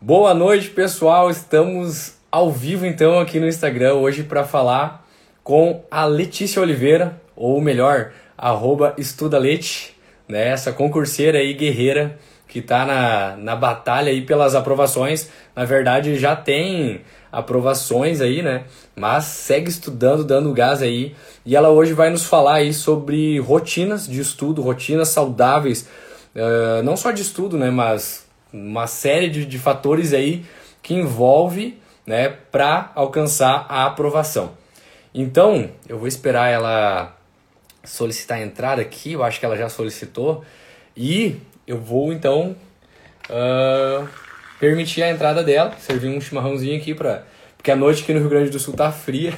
Boa noite, pessoal. Estamos ao vivo então aqui no Instagram hoje para falar com a Letícia Oliveira, ou melhor, arroba estudalete, né? Essa concurseira aí, guerreira, que está na, na batalha aí pelas aprovações. Na verdade, já tem aprovações aí, né? Mas segue estudando, dando gás aí. E ela hoje vai nos falar aí sobre rotinas de estudo, rotinas saudáveis, uh, não só de estudo, né? Mas uma série de, de fatores aí que envolve né, para alcançar a aprovação. Então, eu vou esperar ela solicitar entrada aqui, eu acho que ela já solicitou, e eu vou então uh, permitir a entrada dela, servir um chimarrãozinho aqui para porque a noite aqui no Rio Grande do Sul tá fria.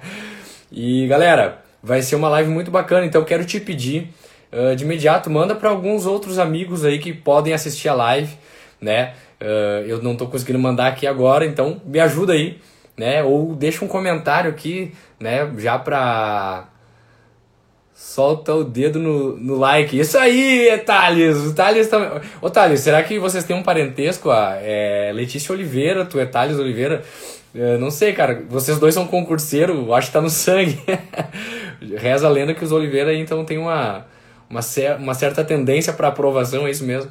e galera, vai ser uma live muito bacana, então eu quero te pedir uh, de imediato, manda para alguns outros amigos aí que podem assistir a live né? Uh, eu não estou conseguindo mandar aqui agora, então me ajuda aí, né? Ou deixa um comentário aqui, né? Já para solta o dedo no, no like. Isso aí, Thales! Thales também. Ô, Thales, será que vocês têm um parentesco? Ah, é Letícia Oliveira, tu é Thales Oliveira? Eu não sei, cara. Vocês dois são concurseiros, acho que tá no sangue. Reza a lenda que os Oliveira então tem uma, uma, uma certa tendência para aprovação, é isso mesmo.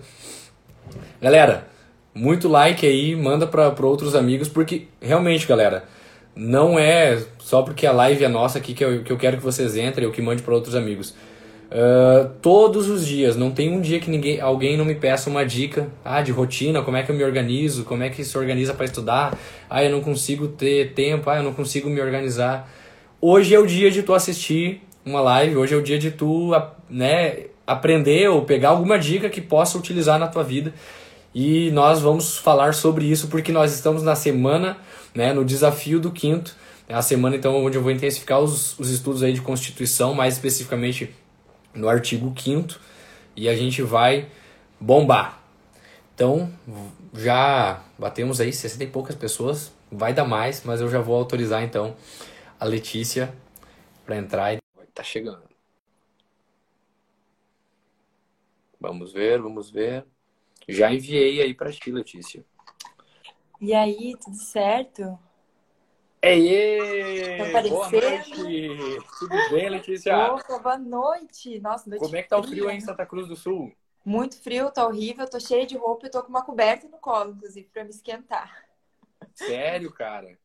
Galera, muito like aí, manda para outros amigos, porque realmente, galera, não é só porque a live é nossa aqui que eu, que eu quero que vocês entrem ou que mande para outros amigos. Uh, todos os dias, não tem um dia que ninguém, alguém não me peça uma dica ah, de rotina, como é que eu me organizo, como é que se organiza para estudar, ah, eu não consigo ter tempo, ah, eu não consigo me organizar. Hoje é o dia de tu assistir uma live, hoje é o dia de tu né, aprender ou pegar alguma dica que possa utilizar na tua vida. E nós vamos falar sobre isso porque nós estamos na semana, né, no desafio do quinto, é a semana então onde eu vou intensificar os, os estudos aí de Constituição, mais especificamente no artigo 5 e a gente vai bombar. Então, já batemos aí 60 e poucas pessoas, vai dar mais, mas eu já vou autorizar então a Letícia para entrar e tá chegando. Vamos ver, vamos ver. Já enviei aí para ti, Letícia. E aí, tudo certo? Ei! Tá boa noite! Tudo bem, Letícia? Opa, boa noite! Nossa, noite Como é que tá o frio aí em Santa Cruz do Sul? Muito frio, tá horrível. Tô cheia de roupa e tô com uma coberta no colo, inclusive, para me esquentar. Sério, cara?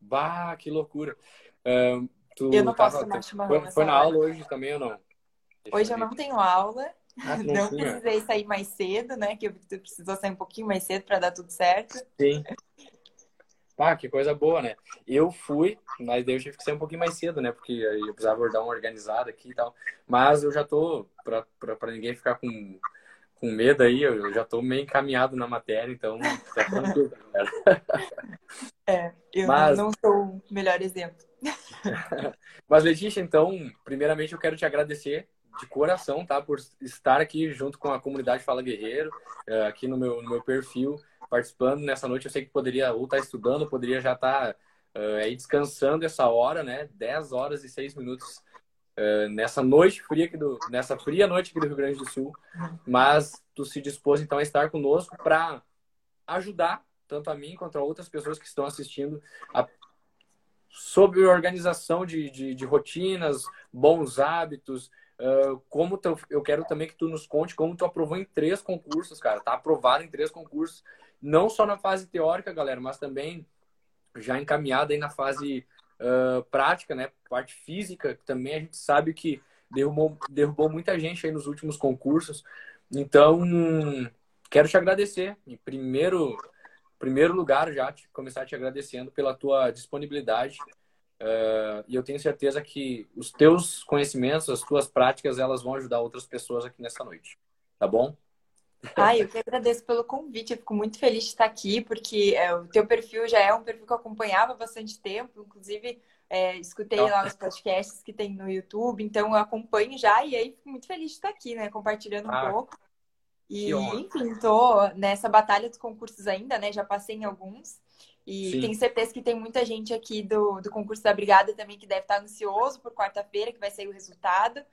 Bah, que loucura. Um, eu não posso tomar chimarrão Foi, foi na aula hoje também ou não? Deixa hoje eu, eu não tenho aula. Ah, não precisei sair mais cedo, né? Que tu precisou sair um pouquinho mais cedo para dar tudo certo. Sim. Pá, que coisa boa, né? Eu fui, mas daí eu tive que sair um pouquinho mais cedo, né? Porque eu precisava dar uma organizada aqui e tal. Mas eu já tô, pra, pra, pra ninguém ficar com, com medo aí, eu já tô meio encaminhado na matéria, então tá tranquilo. É, eu mas... não sou o melhor exemplo. mas, Letícia, então, primeiramente eu quero te agradecer de coração, tá? Por estar aqui junto com a comunidade Fala Guerreiro, é, aqui no meu, no meu perfil, participando nessa noite. Eu sei que poderia ou estar tá estudando, poderia já estar tá, uh, aí descansando essa hora, né? 10 horas e 6 minutos uh, nessa noite fria aqui do, nessa fria noite aqui do Rio Grande do Sul. Mas tu se dispôs então a estar conosco para ajudar tanto a mim quanto a outras pessoas que estão assistindo a sobre organização de, de, de rotinas, bons hábitos, Uh, como tu, eu quero também que tu nos conte como tu aprovou em três concursos, cara. Tá aprovado em três concursos, não só na fase teórica, galera, mas também já encaminhada aí na fase prática, né? Parte física, que também a gente sabe que derrubou, derrubou muita gente aí nos últimos concursos. Então, quero te agradecer. Em primeiro, primeiro lugar, já te, começar te agradecendo pela tua disponibilidade Uh, e eu tenho certeza que os teus conhecimentos, as tuas práticas, elas vão ajudar outras pessoas aqui nessa noite. Tá bom? Ah, eu que agradeço pelo convite. Eu fico muito feliz de estar aqui, porque é, o teu perfil já é um perfil que eu acompanhava há bastante tempo. Inclusive, é, escutei Não. lá os podcasts que tem no YouTube, então eu acompanho já e aí fico muito feliz de estar aqui, né? Compartilhando um ah, pouco. E, enfim, tô nessa batalha dos concursos ainda, né? Já passei em alguns. E Sim. tenho certeza que tem muita gente aqui do, do concurso da Brigada também que deve estar ansioso por quarta-feira, que vai sair o resultado.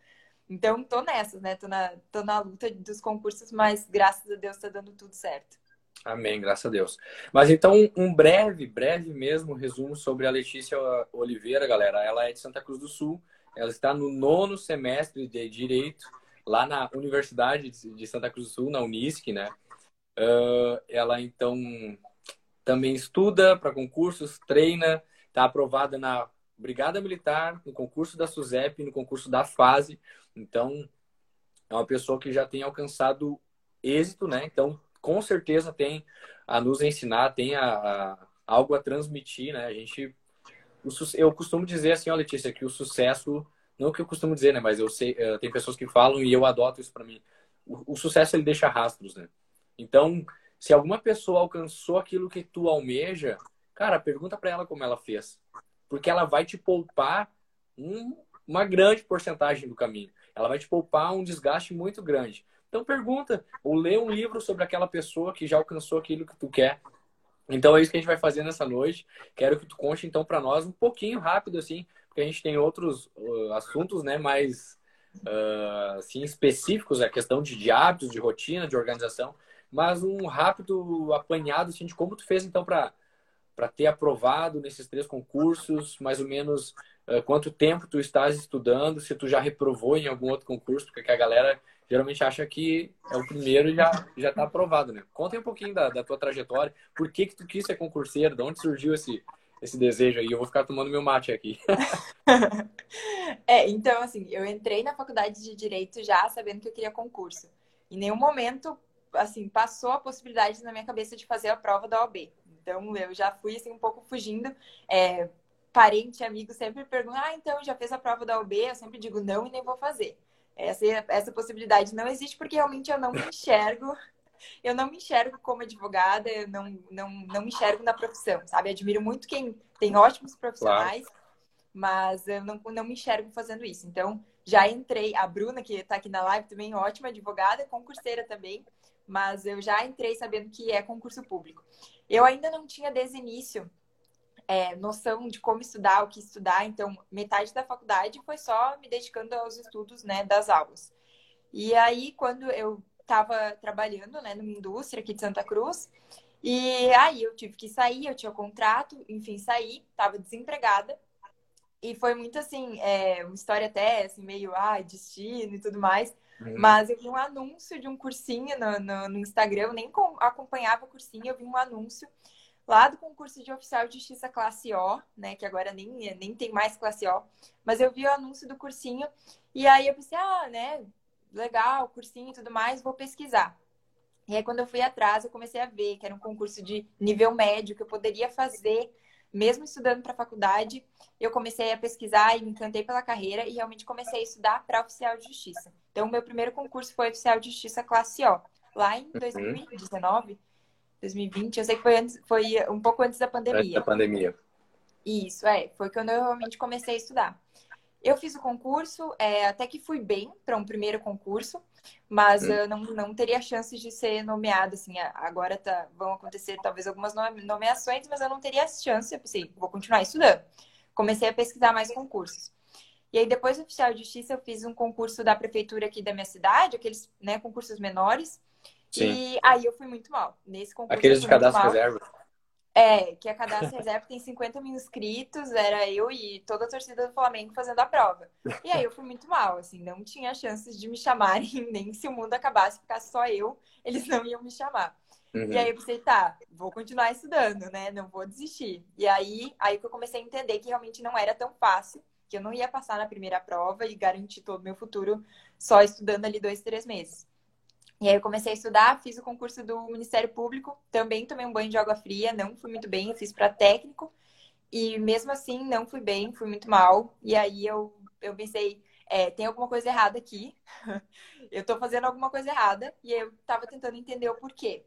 Então, tô nessas, né? Tô na, tô na luta dos concursos, mas graças a Deus tá dando tudo certo. Amém, graças a Deus. Mas então, um breve, breve mesmo resumo sobre a Letícia Oliveira, galera. Ela é de Santa Cruz do Sul, ela está no nono semestre de Direito, lá na Universidade de Santa Cruz do Sul, na Unisc, né? Uh, ela, então, também estuda para concursos, treina, está aprovada na Brigada Militar, no concurso da SUSEP, no concurso da FASE. Então, é uma pessoa que já tem alcançado êxito, né? Então, com certeza tem a nos ensinar, tem a, a algo a transmitir, né? A gente eu costumo dizer assim, ó, Letícia, que o sucesso, não que eu costumo dizer, né, mas eu sei, uh, tem pessoas que falam e eu adoto isso para mim. O, o, sucesso ele deixa rastros, né? Então, se alguma pessoa alcançou aquilo que tu almeja, cara, pergunta para ela como ela fez, porque ela vai te poupar um, uma grande porcentagem do caminho. Ela vai te poupar um desgaste muito grande. Então pergunta, ou lê um livro sobre aquela pessoa que já alcançou aquilo que tu quer. Então é isso que a gente vai fazer nessa noite. Quero que tu conte então para nós um pouquinho rápido assim, porque a gente tem outros uh, assuntos, né, mais uh, assim específicos, a questão de, de hábitos, de rotina, de organização, mas um rápido apanhado assim de como tu fez então para para ter aprovado nesses três concursos, mais ou menos quanto tempo tu estás estudando, se tu já reprovou em algum outro concurso, porque a galera geralmente acha que é o primeiro e já já está aprovado, né? Conta um pouquinho da, da tua trajetória, por que que tu quis ser concurseiro, de onde surgiu esse esse desejo aí? Eu vou ficar tomando meu mate aqui. é, então assim, eu entrei na faculdade de direito já sabendo que eu queria concurso. Em nenhum momento assim passou a possibilidade na minha cabeça de fazer a prova da OAB. Então eu já fui assim um pouco fugindo. É, parente, amigo sempre pergunta: "Ah, então já fez a prova da OAB?" Eu sempre digo: "Não e nem vou fazer". Essa, essa possibilidade não existe porque realmente eu não me enxergo. Eu não me enxergo como advogada, eu não, não, não me enxergo na profissão, sabe? Admiro muito quem tem ótimos profissionais, claro. mas eu não, não me enxergo fazendo isso. Então, já entrei. A Bruna, que está aqui na live, também ótima advogada, concurseira também, mas eu já entrei sabendo que é concurso público. Eu ainda não tinha desde início é, noção de como estudar, o que estudar. Então, metade da faculdade foi só me dedicando aos estudos, né, das aulas. E aí, quando eu estava trabalhando, né, numa indústria aqui de Santa Cruz, e aí eu tive que sair, eu tinha contrato, enfim, saí, estava desempregada. E foi muito assim, é, uma história até assim, meio, ah, destino e tudo mais. Uhum. Mas eu vi um anúncio de um cursinho no, no, no Instagram, eu nem acompanhava o cursinho, eu vi um anúncio lá do concurso de oficial de justiça classe O, né, que agora nem, nem tem mais classe O, mas eu vi o anúncio do cursinho e aí eu pensei, ah, né, legal, cursinho e tudo mais, vou pesquisar. E aí quando eu fui atrás, eu comecei a ver que era um concurso de nível médio que eu poderia fazer mesmo estudando para a faculdade, eu comecei a pesquisar e me encantei pela carreira e realmente comecei a estudar para oficial de justiça. Então, o meu primeiro concurso foi oficial de justiça classe O, lá em 2019. Uhum. 2020, eu sei que foi, antes, foi um pouco antes da pandemia. Antes da pandemia. Isso, é. Foi quando eu realmente comecei a estudar. Eu fiz o concurso, é, até que fui bem para um primeiro concurso, mas hum. eu não, não teria chances de ser nomeada, assim, agora tá, vão acontecer talvez algumas nomeações, mas eu não teria chance, eu pensei, vou continuar estudando. Comecei a pesquisar mais concursos. E aí, depois do oficial de justiça, eu fiz um concurso da prefeitura aqui da minha cidade, aqueles né, concursos menores, Sim. E aí eu fui muito mal. Nesse concurso. Aqueles de cadastro reserva. É, que a cadastro reserva tem 50 mil inscritos, era eu e toda a torcida do Flamengo fazendo a prova. E aí eu fui muito mal, assim, não tinha chances de me chamarem, nem se o mundo acabasse, ficasse só eu, eles não iam me chamar. Uhum. E aí eu pensei, tá, vou continuar estudando, né? Não vou desistir. E aí, aí que eu comecei a entender que realmente não era tão fácil, que eu não ia passar na primeira prova e garantir todo o meu futuro só estudando ali dois, três meses. E aí eu comecei a estudar, fiz o concurso do Ministério Público, também tomei um banho de água fria, não fui muito bem, fiz para técnico, e mesmo assim não fui bem, fui muito mal. E aí eu, eu pensei, é, tem alguma coisa errada aqui, eu tô fazendo alguma coisa errada, e eu tava tentando entender o porquê.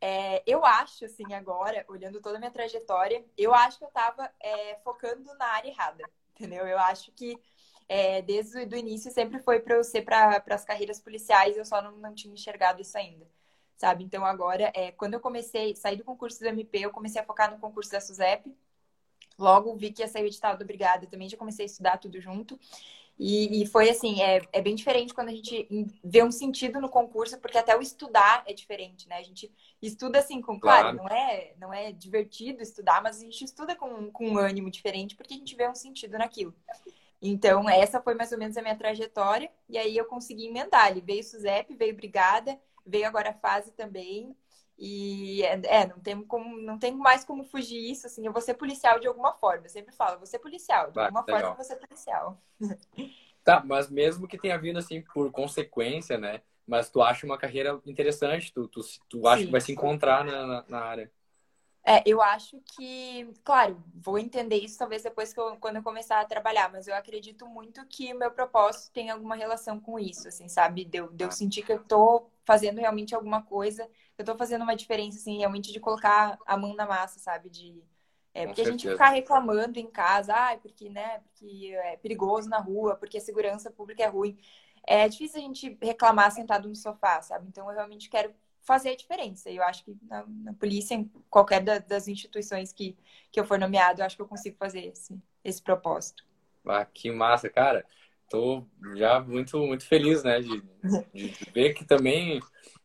É, eu acho, assim, agora, olhando toda a minha trajetória, eu acho que eu tava é, focando na área errada, entendeu? Eu acho que é, desde o início sempre foi para eu ser para as carreiras policiais, eu só não, não tinha enxergado isso ainda, sabe? Então agora, é, quando eu comecei, saí do concurso do MP, eu comecei a focar no concurso da SUSEP, logo vi que ia sair o edital do Brigada, também já comecei a estudar tudo junto, E, e, foi assim, é, é bem diferente quando a gente vê um sentido no concurso, porque até o estudar é diferente, né? A gente estuda assim, com claro, claro, não é não é divertido estudar, mas a gente estuda com, com um ânimo diferente, porque a gente vê um sentido naquilo. Então, essa foi mais ou menos a minha trajetória, e aí eu consegui emendar. Ele veio SUSEP, veio Brigada, veio agora a fase também. E é, não tem como, não tem mais como fugir isso, assim, eu vou ser policial de alguma forma. Eu sempre falo, vou ser policial, de alguma forma eu vou ser policial. Tá, mas mesmo que tenha vindo assim por consequência, né? Mas tu acha uma carreira interessante, tu, tu, tu acha Sim. que vai se encontrar na, na área. É, eu acho que, claro, vou entender isso talvez depois que eu, quando eu começar a trabalhar, mas eu acredito muito que o meu propósito tem alguma relação com isso, assim, sabe? De eu, de eu sentir que eu tô fazendo realmente alguma coisa, eu tô fazendo uma diferença, assim, realmente de colocar a mão na massa, sabe? De, é, porque a gente ficar reclamando em casa, ah, porque, né, porque é perigoso na rua, porque a segurança pública é ruim. É difícil a gente reclamar sentado no sofá, sabe? Então eu realmente quero fazer a diferença. Eu acho que na, na polícia, em qualquer da, das instituições que, que eu for nomeado, eu acho que eu consigo fazer esse, esse propósito. Ah, que massa, cara. Tô já muito, muito feliz, né, de, de ver que também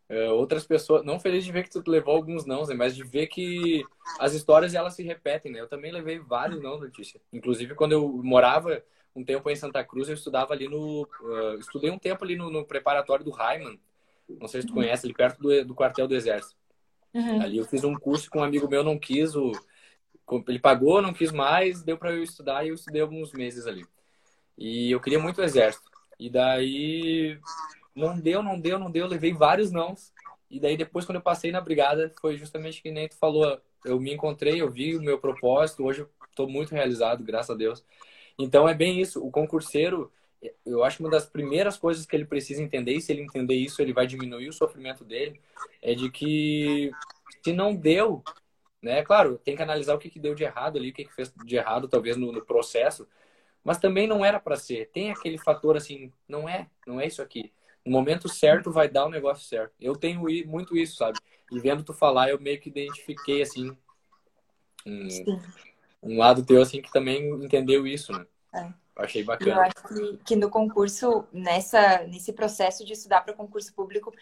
uh, outras pessoas, não feliz de ver que tu levou alguns não, né, mas de ver que as histórias elas se repetem, né? Eu também levei vários não, Letícia. Inclusive quando eu morava um tempo em Santa Cruz, eu estudava ali no, uh, estudei um tempo ali no, no preparatório do Raiman, não sei se tu conhece, ali perto do, do quartel do Exército. Uhum. Ali eu fiz um curso com um amigo meu, não quis, o, ele pagou, não quis mais, deu para eu estudar e eu estudei alguns meses ali. E eu queria muito o Exército. E daí não deu, não deu, não deu, levei vários nãos. E daí depois, quando eu passei na brigada, foi justamente que nem tu falou. Eu me encontrei, eu vi o meu propósito, hoje eu estou muito realizado, graças a Deus. Então é bem isso, o concurseiro, eu acho que uma das primeiras coisas que ele precisa entender, e se ele entender isso, ele vai diminuir o sofrimento dele, é de que se não deu, né? Claro, tem que analisar o que, que deu de errado ali, o que, que fez de errado, talvez, no, no processo, mas também não era para ser. Tem aquele fator assim, não é, não é isso aqui. No momento certo vai dar o negócio certo. Eu tenho muito isso, sabe? E vendo tu falar, eu meio que identifiquei, assim, um, um lado teu, assim, que também entendeu isso, né? É. Achei bacana. Eu acho que, que no concurso, nessa, nesse processo de estudar para concurso público,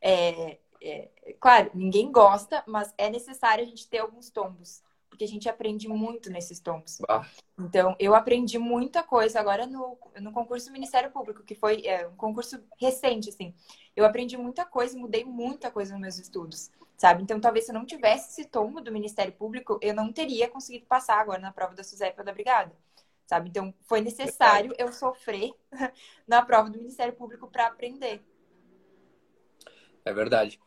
é, é, claro, ninguém gosta, mas é necessário a gente ter alguns tombos, porque a gente aprende muito nesses tombos. Ah. Então, eu aprendi muita coisa agora no, no concurso do Ministério Público, que foi é, um concurso recente, assim. Eu aprendi muita coisa, mudei muita coisa nos meus estudos, sabe? Então, talvez se eu não tivesse esse tombo do Ministério Público, eu não teria conseguido passar agora na prova da SUSEP ou da Brigada sabe? Então, foi necessário eu sofrer na prova do Ministério Público para aprender. É verdade.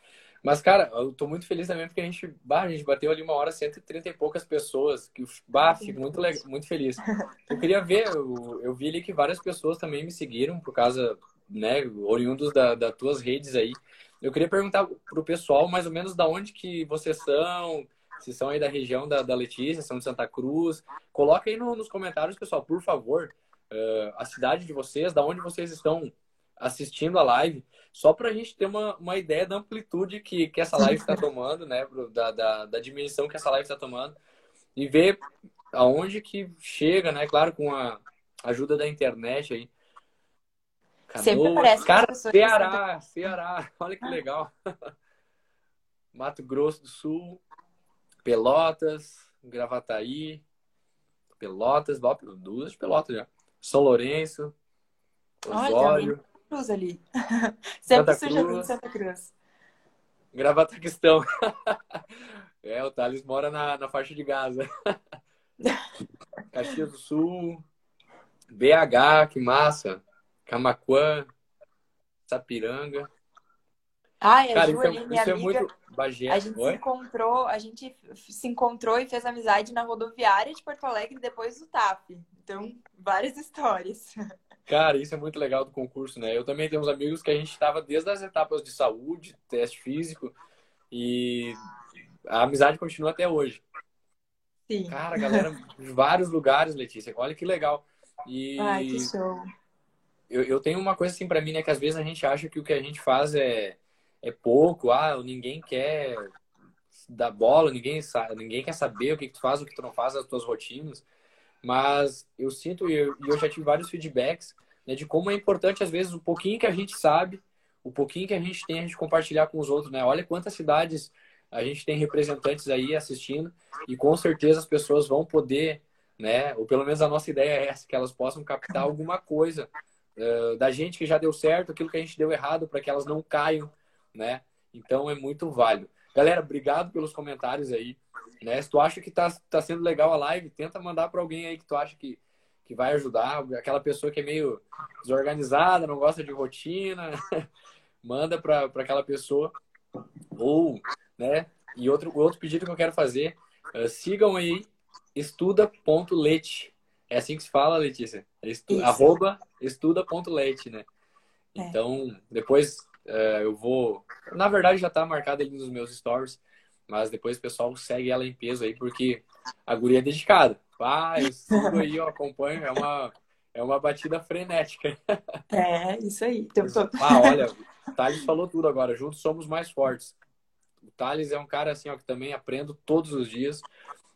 Mas, cara, eu tô muito feliz também porque a gente, bah, a gente bateu ali uma hora, 130 e poucas pessoas, que, bah, fico muito, muito feliz. Eu queria ver, eu, eu vi ali que várias pessoas também me seguiram por causa, né, oriundos da, das tuas redes aí. Eu queria perguntar pro pessoal mais ou menos da onde que vocês são, se são aí da região da, da Letícia, são de Santa Cruz. Coloca aí no, nos comentários, pessoal, por favor, uh, a cidade de vocês, da onde vocês estão assistindo a live, só para a gente ter uma, uma ideia da amplitude que, que essa live está tomando, né? Da, da, da dimensão que essa live está tomando. E ver aonde que chega, né? Claro, com a ajuda da internet aí. Sempre parece Cara, Ceará, Ceará, olha que legal. Mato Grosso do Sul. Pelotas, Gravataí, Pelotas, duas de Pelotas já. São Lourenço, Osório. Olha, Cruz ali. Sempre suja Cruz, Santa Cruz. Gravataquistão. é, o Thales mora na, na faixa de Gaza. Caxias do Sul, BH, que massa. Camaquã, Sapiranga. Ah, é, Cara, Ju, isso, é, isso é muito Bagé. A gente se encontrou, a gente se encontrou e fez amizade na rodoviária de Porto Alegre depois do TAP. Então, várias histórias. Cara, isso é muito legal do concurso, né? Eu também tenho uns amigos que a gente estava desde as etapas de saúde, teste físico, e a amizade continua até hoje. Sim. Cara, galera de vários lugares, Letícia. Olha que legal. E Ai, que show. Eu, eu tenho uma coisa assim para mim, né? Que às vezes a gente acha que o que a gente faz é é pouco, ah, ninguém quer dar bola, ninguém, sabe, ninguém quer saber o que, que tu faz, o que tu não faz, as tuas rotinas. Mas eu sinto, e eu, eu já tive vários feedbacks né, de como é importante, às vezes, o pouquinho que a gente sabe, o pouquinho que a gente tem, a gente compartilhar com os outros, né? Olha quantas cidades a gente tem representantes aí assistindo e com certeza as pessoas vão poder, né? Ou pelo menos a nossa ideia é essa, que elas possam captar alguma coisa uh, da gente que já deu certo, aquilo que a gente deu errado, para que elas não caiam, né? Então é muito válido. Galera, obrigado pelos comentários aí. Né? Se tu acha que tá, tá sendo legal a live, tenta mandar para alguém aí que tu acha que, que vai ajudar. Aquela pessoa que é meio desorganizada, não gosta de rotina, manda para aquela pessoa. Ou né? E outro, outro pedido que eu quero fazer, uh, sigam aí estuda.lete. É assim que se fala, Letícia? Estu, arroba estuda.lete, né? É. Então, depois uh, eu vou... Na verdade, já está marcado ali nos meus stories, mas depois o pessoal segue ela em peso aí, porque a guria é dedicada. Ah, eu sigo aí, eu acompanho, é uma, é uma batida frenética. É, isso aí. Ah, olha, o Thales falou tudo agora, juntos somos mais fortes. O Thales é um cara assim, ó, que também aprendo todos os dias.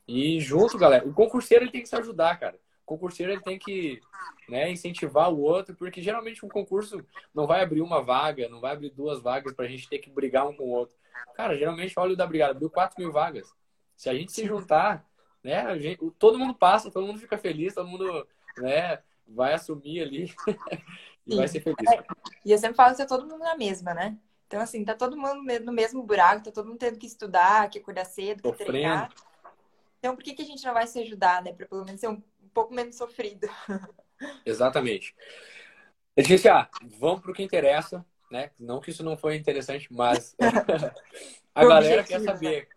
E junto, galera, o concurseiro ele tem que se ajudar, cara. O concurseiro ele tem que né, incentivar o outro, porque geralmente um concurso não vai abrir uma vaga, não vai abrir duas vagas para a gente ter que brigar um com o outro. Cara, geralmente, olha o da brigada, abriu 4 mil vagas. Se a gente se juntar, né, gente, todo mundo passa, todo mundo fica feliz, todo mundo né, vai assumir ali e Sim. vai ser feliz. É, e eu sempre falo que é todo mundo na mesma, né? Então, assim, tá todo mundo no mesmo buraco, tá todo mundo tendo que estudar, que acordar cedo, que Sofrendo. treinar. Então, por que, que a gente não vai se ajudar, né? Pra pelo menos ser um pouco menos sofrido. Exatamente. Letícia, vamos pro que interessa, né? Não que isso não foi interessante, mas a galera quer saber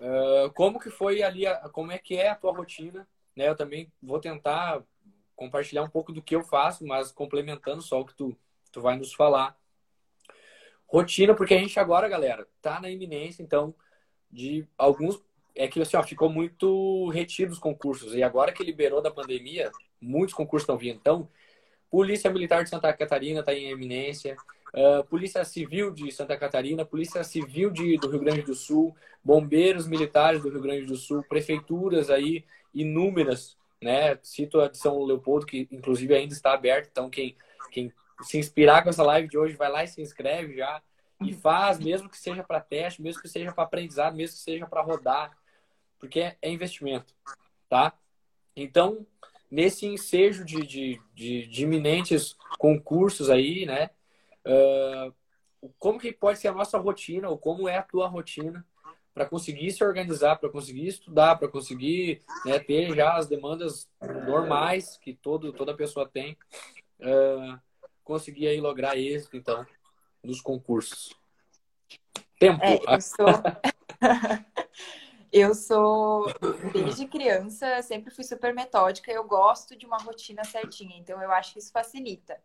uh, como que foi ali, como é que é a tua rotina, né? Eu também vou tentar compartilhar um pouco do que eu faço, mas complementando só o que tu, tu vai nos falar. Rotina, porque a gente agora, galera, tá na iminência, então, de alguns. É que assim, ó, ficou muito retido os concursos. E agora que liberou da pandemia, muitos concursos estão vindo. Então, Polícia Militar de Santa Catarina está em eminência, uh, Polícia Civil de Santa Catarina, Polícia Civil de, do Rio Grande do Sul, Bombeiros Militares do Rio Grande do Sul, prefeituras aí inúmeras, né? Cito a de São Leopoldo, que inclusive ainda está aberta, então quem, quem se inspirar com essa live de hoje, vai lá e se inscreve já e faz, mesmo que seja para teste, mesmo que seja para aprendizado, mesmo que seja para rodar, porque é investimento, tá? Então, nesse ensejo de, de, de, de iminentes concursos aí, né? Uh, como que pode ser a nossa rotina, ou como é a tua rotina para conseguir se organizar, para conseguir estudar, para conseguir né, ter já as demandas normais que todo, toda pessoa tem. Uh, conseguir aí lograr êxito, então, nos concursos. Tempo. É, eu sou. eu sou, desde criança, sempre fui super metódica. Eu gosto de uma rotina certinha, então eu acho que isso facilita.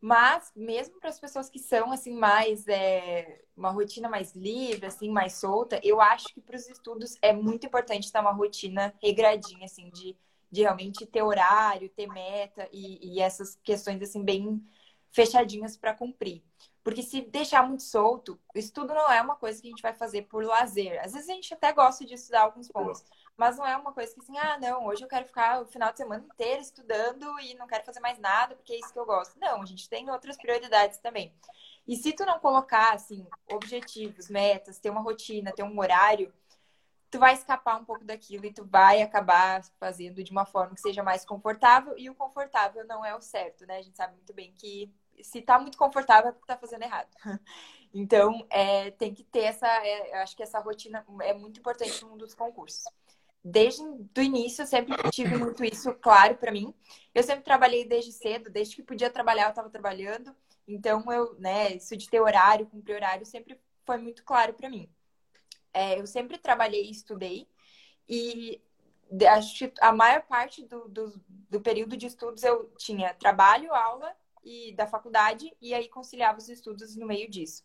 Mas, mesmo para as pessoas que são, assim, mais. É, uma rotina mais livre, assim, mais solta, eu acho que para os estudos é muito importante ter uma rotina regradinha, assim, de de realmente ter horário, ter meta e, e essas questões assim bem fechadinhas para cumprir. Porque se deixar muito solto, estudo não é uma coisa que a gente vai fazer por lazer. Às vezes a gente até gosta de estudar alguns pontos, mas não é uma coisa que assim, ah, não, hoje eu quero ficar o final de semana inteiro estudando e não quero fazer mais nada porque é isso que eu gosto. Não, a gente tem outras prioridades também. E se tu não colocar, assim, objetivos, metas, ter uma rotina, ter um horário, tu vai escapar um pouco daquilo e tu vai acabar fazendo de uma forma que seja mais confortável e o confortável não é o certo, né? A gente sabe muito bem que se tá muito confortável é porque tá fazendo errado. Então, é, tem que ter essa, é, acho que essa rotina é muito importante mundo dos concursos. Desde o início, eu sempre tive muito isso claro para mim. Eu sempre trabalhei desde cedo, desde que podia trabalhar, eu estava trabalhando. Então, eu, né, isso de ter horário, cumprir horário, sempre foi muito claro para mim. É, eu sempre trabalhei e estudei. E acho que a maior parte do, do, do, período de estudos eu tinha trabalho, aula e da faculdade, e aí conciliava os estudos no meio disso.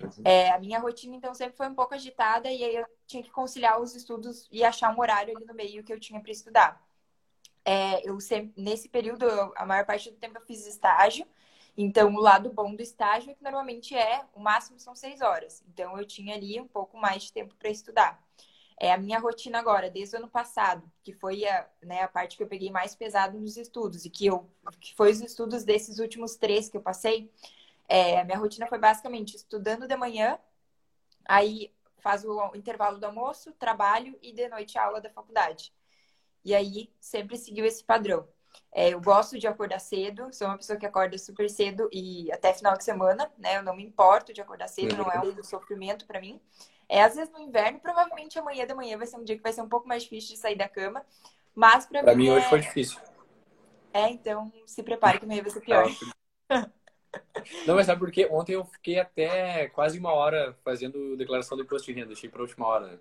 Uhum. É, a minha rotina, então, sempre foi um pouco agitada, e aí eu tinha que conciliar os estudos e achar um horário ali no meio que eu tinha para estudar. É, eu sempre, nesse período, eu, a maior parte do tempo eu fiz estágio, então, o lado bom do estágio é que normalmente é, o máximo são seis horas. Então, eu tinha ali um pouco mais de tempo para estudar. É a minha rotina agora, desde o ano passado, que foi a, né, a parte que eu peguei mais pesado nos estudos, e que, eu, que foi os estudos desses últimos três que eu passei. É, a minha rotina foi basicamente estudando de manhã, aí faz o intervalo do almoço, trabalho e de noite a aula da faculdade. E aí sempre seguiu esse padrão. É, eu gosto de acordar cedo, sou uma pessoa que acorda super cedo e até final de semana, né? Eu não me importo de acordar cedo, não é um sofrimento para mim. É, às vezes no inverno, provavelmente amanhã da manhã vai ser um dia que vai ser um pouco mais difícil de sair da cama. Mas para mim. mim é... hoje foi difícil. É, então se prepare que amanhã vai ser pior. Não, mas sabe por quê? Ontem eu fiquei até quase uma hora fazendo declaração do imposto de renda, deixei pra última hora, né?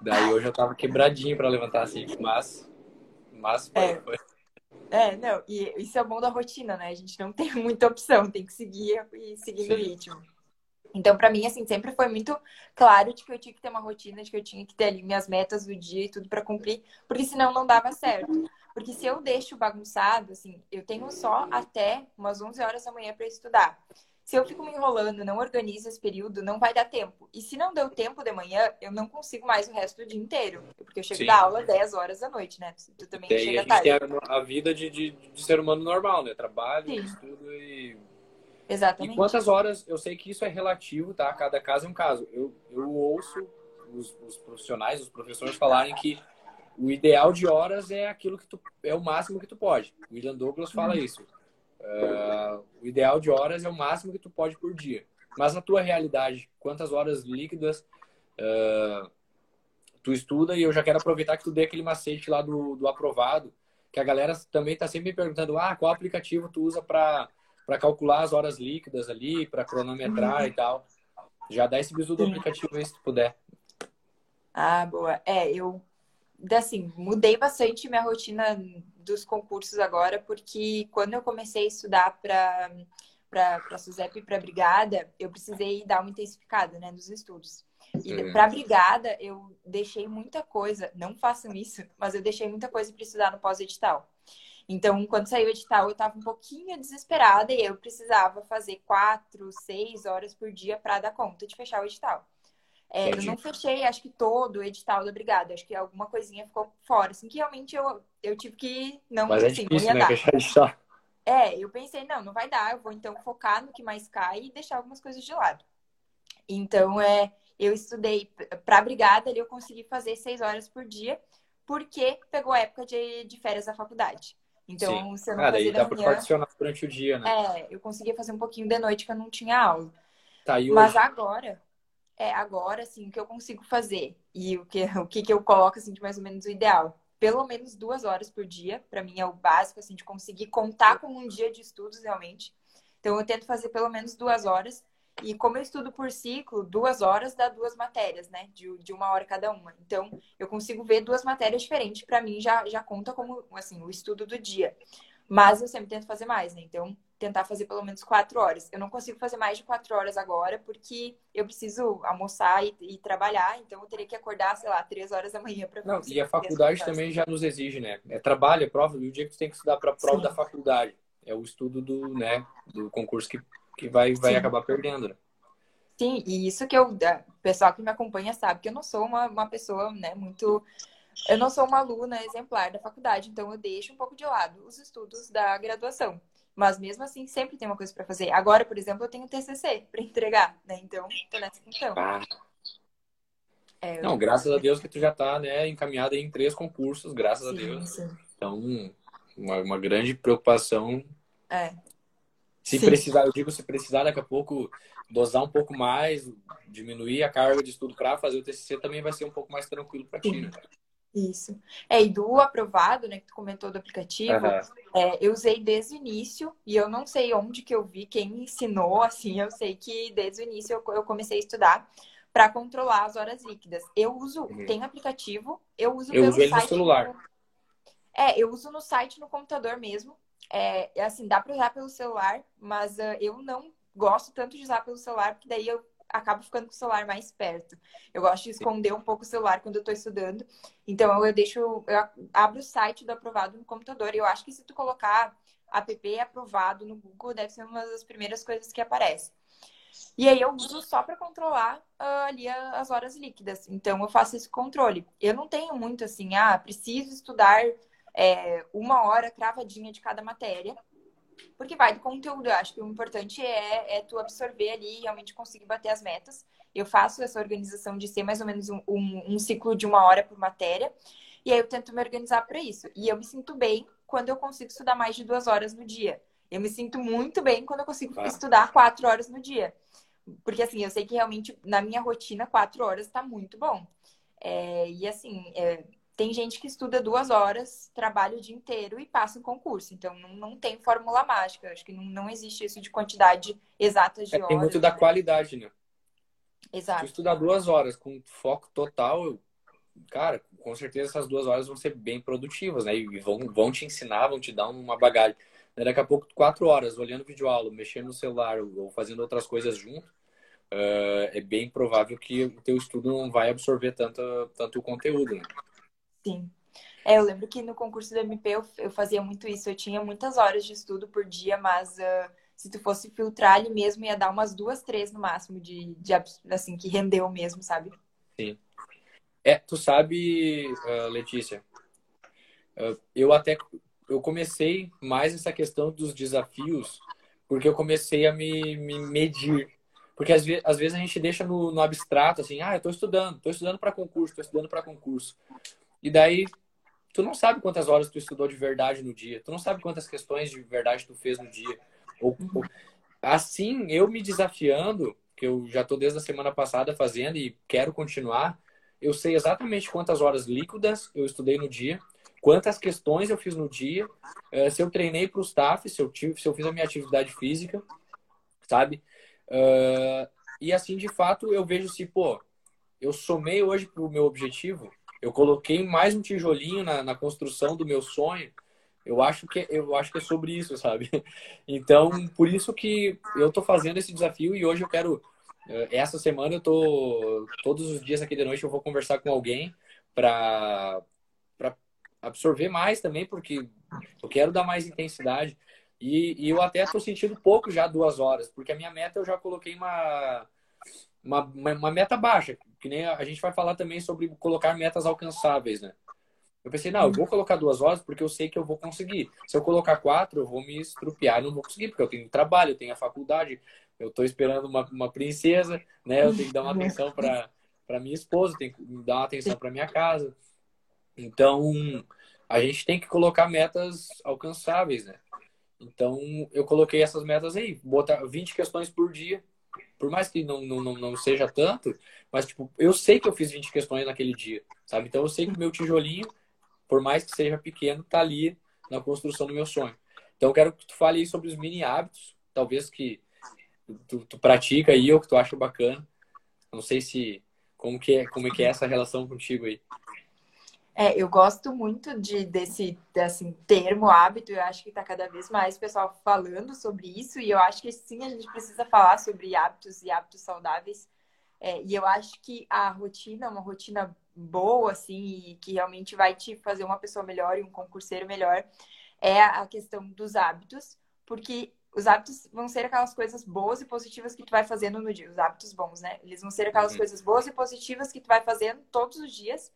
Daí hoje eu tava quebradinho pra levantar assim, mas. Mas foi. É. foi. É, não, e isso é o bom da rotina, né? A gente não tem muita opção, tem que seguir e seguindo o ritmo. Então, para mim, assim, sempre foi muito claro de que eu tinha que ter uma rotina, de que eu tinha que ter ali minhas metas do dia e tudo para cumprir, porque senão não dava certo. Porque se eu deixo bagunçado, assim, eu tenho só até umas 11 horas da manhã para estudar. Se eu fico me enrolando, não organizo esse período, não vai dar tempo. E se não deu tempo de manhã, eu não consigo mais o resto do dia inteiro. Porque eu chego Sim. da aula 10 horas da noite, né? Tu também tem, chega a tarde. Tem a, a vida de, de, de, ser humano normal, né? Trabalho, Sim. estudo e Exatamente. E quantas horas, eu sei que isso é relativo, tá? Cada caso é um caso. Eu, eu ouço os, os profissionais, os professores falarem que o ideal de horas é aquilo que tu é o máximo que tu pode. O William Douglas fala uhum. isso. Uh, o ideal de horas é o máximo que tu pode por dia. Mas na tua realidade, quantas horas líquidas uh, tu estuda? E eu já quero aproveitar que tu dê aquele macete lá do, do aprovado, que a galera também está sempre me perguntando: ah, qual aplicativo tu usa para para calcular as horas líquidas ali, para cronometrar e tal. Já dá esse bisu do aplicativo aí se tu puder. Ah, boa. É, eu assim, mudei bastante minha rotina dos concursos agora, porque quando eu comecei a estudar para para SUSEP e para Brigada, eu precisei dar uma intensificada, né, nos estudos. E uhum. para Brigada, eu deixei muita coisa, não façam isso, mas eu deixei muita coisa para estudar no pós-edital. Então, quando saiu o edital, eu estava um pouquinho desesperada e eu precisava fazer quatro, seis horas por dia para dar conta de fechar o edital. É, eu não fechei, acho que todo o edital da Brigada. Acho que alguma coisinha ficou fora. Assim, que realmente eu, eu tive que não, Mas é assim, difícil, não né? Fechar edital. É, eu pensei, não, não vai dar. Eu vou então focar no que mais cai e deixar algumas coisas de lado. Então, é, eu estudei para a Brigada, ali eu consegui fazer seis horas por dia, porque pegou a época de, de férias da faculdade. Então, Sim. eu não ah, daí dá para particionar durante o dia, né? É, eu conseguia fazer um pouquinho de noite que eu não tinha aula. Tá, e Mas agora, é agora, assim, o que eu consigo fazer e o que, o que, que eu coloco, assim, de mais ou menos o ideal. Pelo menos duas horas por dia, para mim é o básico, assim, de conseguir contar com um dia de estudos realmente. Então, eu tento fazer pelo menos duas horas. E como eu estudo por ciclo, duas horas dá duas matérias, né? De, de uma hora cada uma. Então, eu consigo ver duas matérias diferentes. Para mim, já, já conta como, assim, o estudo do dia. Mas eu sempre tento fazer mais, né? Então, tentar fazer pelo menos quatro horas. Eu não consigo fazer mais de quatro horas agora, porque eu preciso almoçar e, e trabalhar. Então, eu teria que acordar, sei lá, três horas da manhã para Não, e a faculdade também já nos exige, né? É trabalho, é prova. E o dia que tu tem que estudar para a prova Sim. da faculdade. É o estudo do, né, do concurso que que vai, vai acabar perdendo, né? Sim, e isso que eu, o pessoal que me acompanha sabe que eu não sou uma, uma pessoa, né, muito. Eu não sou uma aluna exemplar da faculdade, então eu deixo um pouco de lado os estudos da graduação. Mas mesmo assim, sempre tem uma coisa para fazer. Agora, por exemplo, eu tenho TCC para entregar, né? Então, tô nessa questão. Ah. É, não, graças a Deus que tu já tá, né, encaminhada em três concursos, graças sim, a Deus. Sim. Então, uma, uma grande preocupação é. Se Sim. precisar, eu digo, se precisar daqui a pouco dosar um pouco mais, diminuir a carga de estudo para fazer o TCC, também vai ser um pouco mais tranquilo para ti, né? Isso. É, e do aprovado, né, que tu comentou do aplicativo, uhum. é, eu usei desde o início e eu não sei onde que eu vi, quem me ensinou, assim, eu sei que desde o início eu, eu comecei a estudar para controlar as horas líquidas. Eu uso, uhum. tem aplicativo, eu uso eu pelo uso ele site. No celular. É, eu uso no site, no computador mesmo. É, é, assim, dá para usar pelo celular, mas uh, eu não gosto tanto de usar pelo celular, porque daí eu acabo ficando com o celular mais perto. Eu gosto de esconder um pouco o celular quando eu estou estudando. Então eu deixo, eu abro o site do aprovado no computador. E eu acho que se tu colocar app aprovado no Google, deve ser uma das primeiras coisas que aparece. E aí eu uso só para controlar uh, ali as horas líquidas. Então eu faço esse controle. Eu não tenho muito assim, ah, preciso estudar é, uma hora cravadinha de cada matéria, porque vai do conteúdo. Eu acho que o importante é, é tu absorver ali e realmente conseguir bater as metas. Eu faço essa organização de ser mais ou menos um, um, um ciclo de uma hora por matéria. E aí eu tento me organizar para isso. E eu me sinto bem quando eu consigo estudar mais de duas horas no dia. Eu me sinto muito bem quando eu consigo ah. estudar quatro horas no dia. Porque, assim, eu sei que realmente na minha rotina, quatro horas está muito bom. É, e, assim, é, tem gente que estuda duas horas, trabalha o dia inteiro e passa em concurso. Então, não, não tem fórmula mágica. Acho que não, não existe isso de quantidade exata de é, horas. Tem muito da né? qualidade, né? Exato. Se estudar duas horas com foco total, cara, com certeza essas duas horas vão ser bem produtivas, né? E vão, vão te ensinar, vão te dar uma bagagem. Daqui a pouco, quatro horas, olhando vídeo aula, mexendo no celular ou fazendo outras coisas junto, uh, é bem provável que o teu estudo não vai absorver tanto, tanto o conteúdo. Né? Sim. É, eu lembro que no concurso do MP eu, eu, fazia muito isso. Eu tinha muitas horas de estudo por dia, mas uh, se tu fosse filtrar ali mesmo, ia dar umas duas, três no máximo de, de assim, que rendeu mesmo, sabe? Sim. É, tu sabe, uh, Letícia, uh, eu até eu comecei mais essa questão dos desafios porque eu comecei a me, me medir porque às vezes, às vezes a gente deixa no, no abstrato, assim, ah, eu estou estudando, estou estudando para concurso, estou estudando para concurso. E daí, tu não sabe quantas horas tu estudou de verdade no dia, tu não sabe quantas questões de verdade tu fez no dia. Ou, ou... Assim, eu me desafiando, que eu já estou desde a semana passada fazendo e quero continuar, eu sei exatamente quantas horas líquidas eu estudei no dia, quantas questões eu fiz no dia, eh, se eu treinei para o staff, se eu, tive, se eu fiz a minha atividade física, sabe? Uh, e assim, de fato, eu vejo se, pô, eu somei hoje para o meu objetivo, eu coloquei mais um tijolinho na, na, construção do meu sonho. Eu acho que eu acho que é sobre isso, sabe? Então, por isso que eu tô fazendo esse desafio e hoje eu quero essa semana eu tô todos os dias aqui de noite eu vou conversar com alguém para para absorver mais também, porque eu quero dar mais intensidade. E, e eu até estou sentindo pouco já duas horas, porque a minha meta eu já coloquei uma, uma, uma, meta baixa, que nem a gente vai falar também sobre colocar metas alcançáveis, né? Eu pensei, não, eu vou colocar duas horas porque eu sei que eu vou conseguir. Se eu colocar quatro, eu vou me estrupiar, não vou conseguir, porque eu tenho trabalho, eu tenho a faculdade, eu estou esperando uma, uma princesa, né? Eu tenho que dar uma atenção para minha esposa, tenho que dar uma atenção para minha casa. Então, a gente tem que colocar metas alcançáveis, né? Então, eu coloquei essas metas aí, botar 20 questões por dia. Por mais que não, não, não seja tanto, mas, tipo, eu sei que eu fiz 20 questões naquele dia, sabe? Então, eu sei que o meu tijolinho, por mais que seja pequeno, tá ali na construção do meu sonho. Então, eu quero que tu fale aí sobre os mini hábitos, talvez que tu, tu pratica aí ou que tu acha bacana. Não sei se como que é, como é que é essa relação contigo aí. É, eu gosto muito de, desse assim, termo hábito, eu acho que está cada vez mais pessoal falando sobre isso, e eu acho que sim, a gente precisa falar sobre hábitos e hábitos saudáveis. É, e eu acho que a rotina, uma rotina boa, assim, e que realmente vai te fazer uma pessoa melhor e um concurseiro melhor, é a questão dos hábitos, porque os hábitos vão ser aquelas coisas boas e positivas que tu vai fazendo no dia, os hábitos bons, né? Eles vão ser aquelas uhum. coisas boas e positivas que tu vai fazendo todos os dias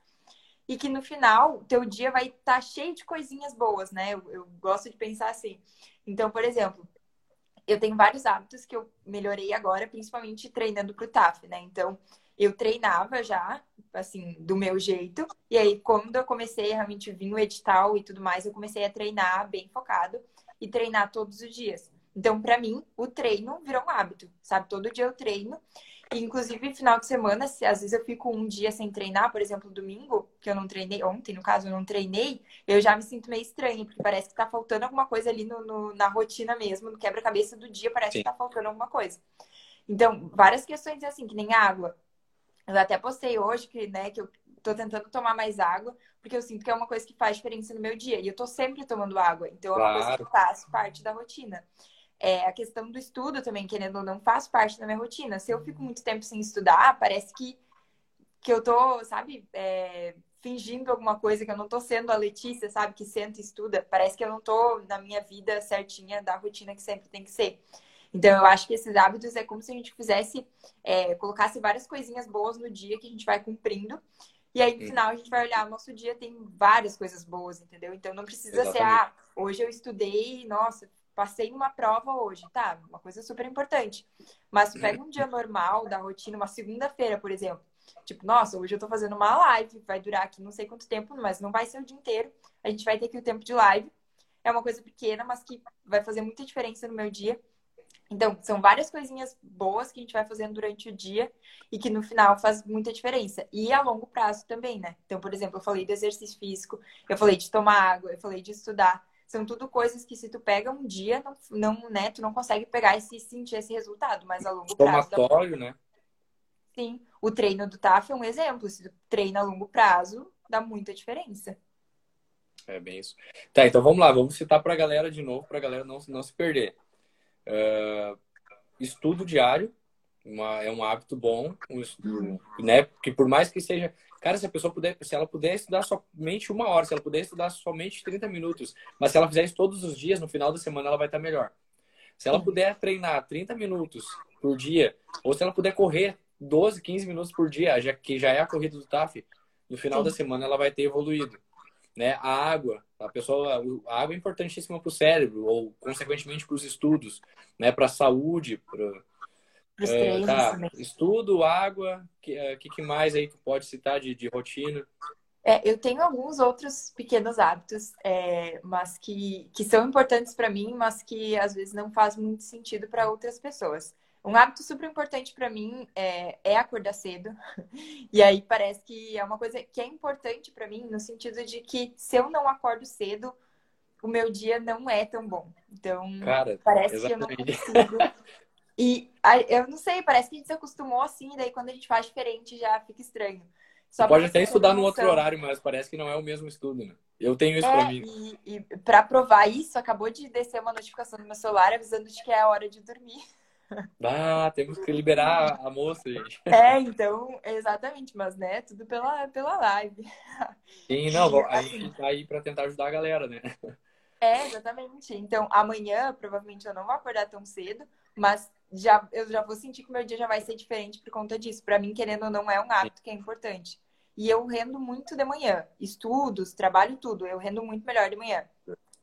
e que no final teu dia vai estar tá cheio de coisinhas boas, né? Eu, eu, gosto de pensar assim. Então, por exemplo, eu tenho vários hábitos que eu melhorei agora, principalmente treinando pro TAF, né? Então, eu treinava já, assim, do meu jeito. E aí, quando eu comecei realmente vir o edital e tudo mais, eu comecei a treinar bem focado e treinar todos os dias. Então, para mim, o treino virou um hábito, sabe? Todo dia eu treino. Inclusive, final de semana, se às vezes eu fico um dia sem treinar, por exemplo, domingo, que eu não treinei, ontem, no caso, eu não treinei, eu já me sinto meio estranha, porque parece que tá faltando alguma coisa ali no, no na rotina mesmo, no quebra-cabeça do dia, parece Sim. que tá faltando alguma coisa. Então, várias questões assim, que nem água. Eu até postei hoje que, né, que eu tô tentando tomar mais água, porque eu sinto que é uma coisa que faz diferença no meu dia. E eu tô sempre tomando água, então é uma coisa que faz parte da rotina. É, a questão do estudo também, querendo ou não, faz parte da minha rotina. Se eu fico muito tempo sem estudar, parece que, que eu tô, sabe, é, fingindo alguma coisa, que eu não tô sendo a Letícia, sabe, que senta e estuda. Parece que eu não tô na minha vida certinha da rotina que sempre tem que ser. Então, eu acho que esses hábitos é como se a gente fizesse, é, colocasse várias coisinhas boas no dia que a gente vai cumprindo. E aí, no final, a gente vai olhar, nosso dia tem várias coisas boas, entendeu? Então, não precisa Exatamente. ser, ah, hoje eu estudei, nossa, passei uma prova hoje, tá? Uma coisa super importante. Mas pega um dia normal da rotina, uma segunda-feira, por exemplo. Tipo, nossa, hoje eu tô fazendo uma live, vai durar aqui não sei quanto tempo, mas não vai ser o dia inteiro. A gente vai ter aqui o tempo de live. É uma coisa pequena, mas que vai fazer muita diferença no meu dia. Então, são várias coisinhas boas que a gente vai fazendo durante o dia e que no final faz muita diferença. E a longo prazo também, né? Então, por exemplo, eu falei do exercício físico, eu falei de tomar água, eu falei de estudar. São tudo coisas que se tu pega um dia, não, não né, tu não consegue pegar e sentir esse resultado, mas a longo prazo. Somatório, né? Sim. O treino do TAF é um exemplo. Se tu treina a longo prazo, dá muita diferença. É bem isso. Tá, então vamos lá, vamos citar para a galera de novo, para a galera não, não se perder. Uh, estudo diário uma, é um hábito bom, um estudo, né? Porque por mais que seja. Cara, se a pessoa puder, se ela puder estudar somente uma hora, se ela puder estudar somente 30 minutos, mas se ela fizer isso todos os dias, no final da semana ela vai estar melhor. Se ela puder treinar 30 minutos por dia, ou se ela puder correr 12, 15 minutos por dia, já que já é a corrida do TAF, no final Sim. da semana ela vai ter evoluído. Né? A água, a pessoa, a água é importantíssima para o cérebro, ou consequentemente para os estudos, né? para a saúde, para Uh, tá. Estudo, água, o que, uh, que, que, mais aí tu pode citar de, de rotina? É, eu tenho alguns outros pequenos hábitos, é, mas que, que são importantes para mim, mas que às vezes não faz muito sentido para outras pessoas. Um hábito super importante para mim é, é, acordar cedo. E aí parece que é uma coisa que é importante para mim no sentido de que se eu não acordo cedo, o meu dia não é tão bom. Então, Cara, parece exatamente. que eu não consigo E eu não sei, parece que a gente se acostumou assim, daí quando a gente faz diferente já fica estranho. Só pode até estudar no outro horário, mas parece que não é o mesmo estudo, né? Eu tenho isso é, pra mim. E, e pra provar isso, acabou de descer uma notificação no meu celular avisando de que é a hora de dormir. Ah, temos que liberar a moça, gente. É, então, exatamente, mas né, tudo pela, pela live. Sim, não, a gente tá aí pra tentar ajudar a galera, né? É, exatamente. Então, amanhã, provavelmente eu não vou acordar tão cedo, mas já, eu já vou sentir que o meu dia já vai ser diferente por conta disso. Para mim, querendo ou não, é um hábito que é importante. E eu rendo muito de manhã. Estudos, trabalho, tudo. Eu rendo muito melhor de manhã.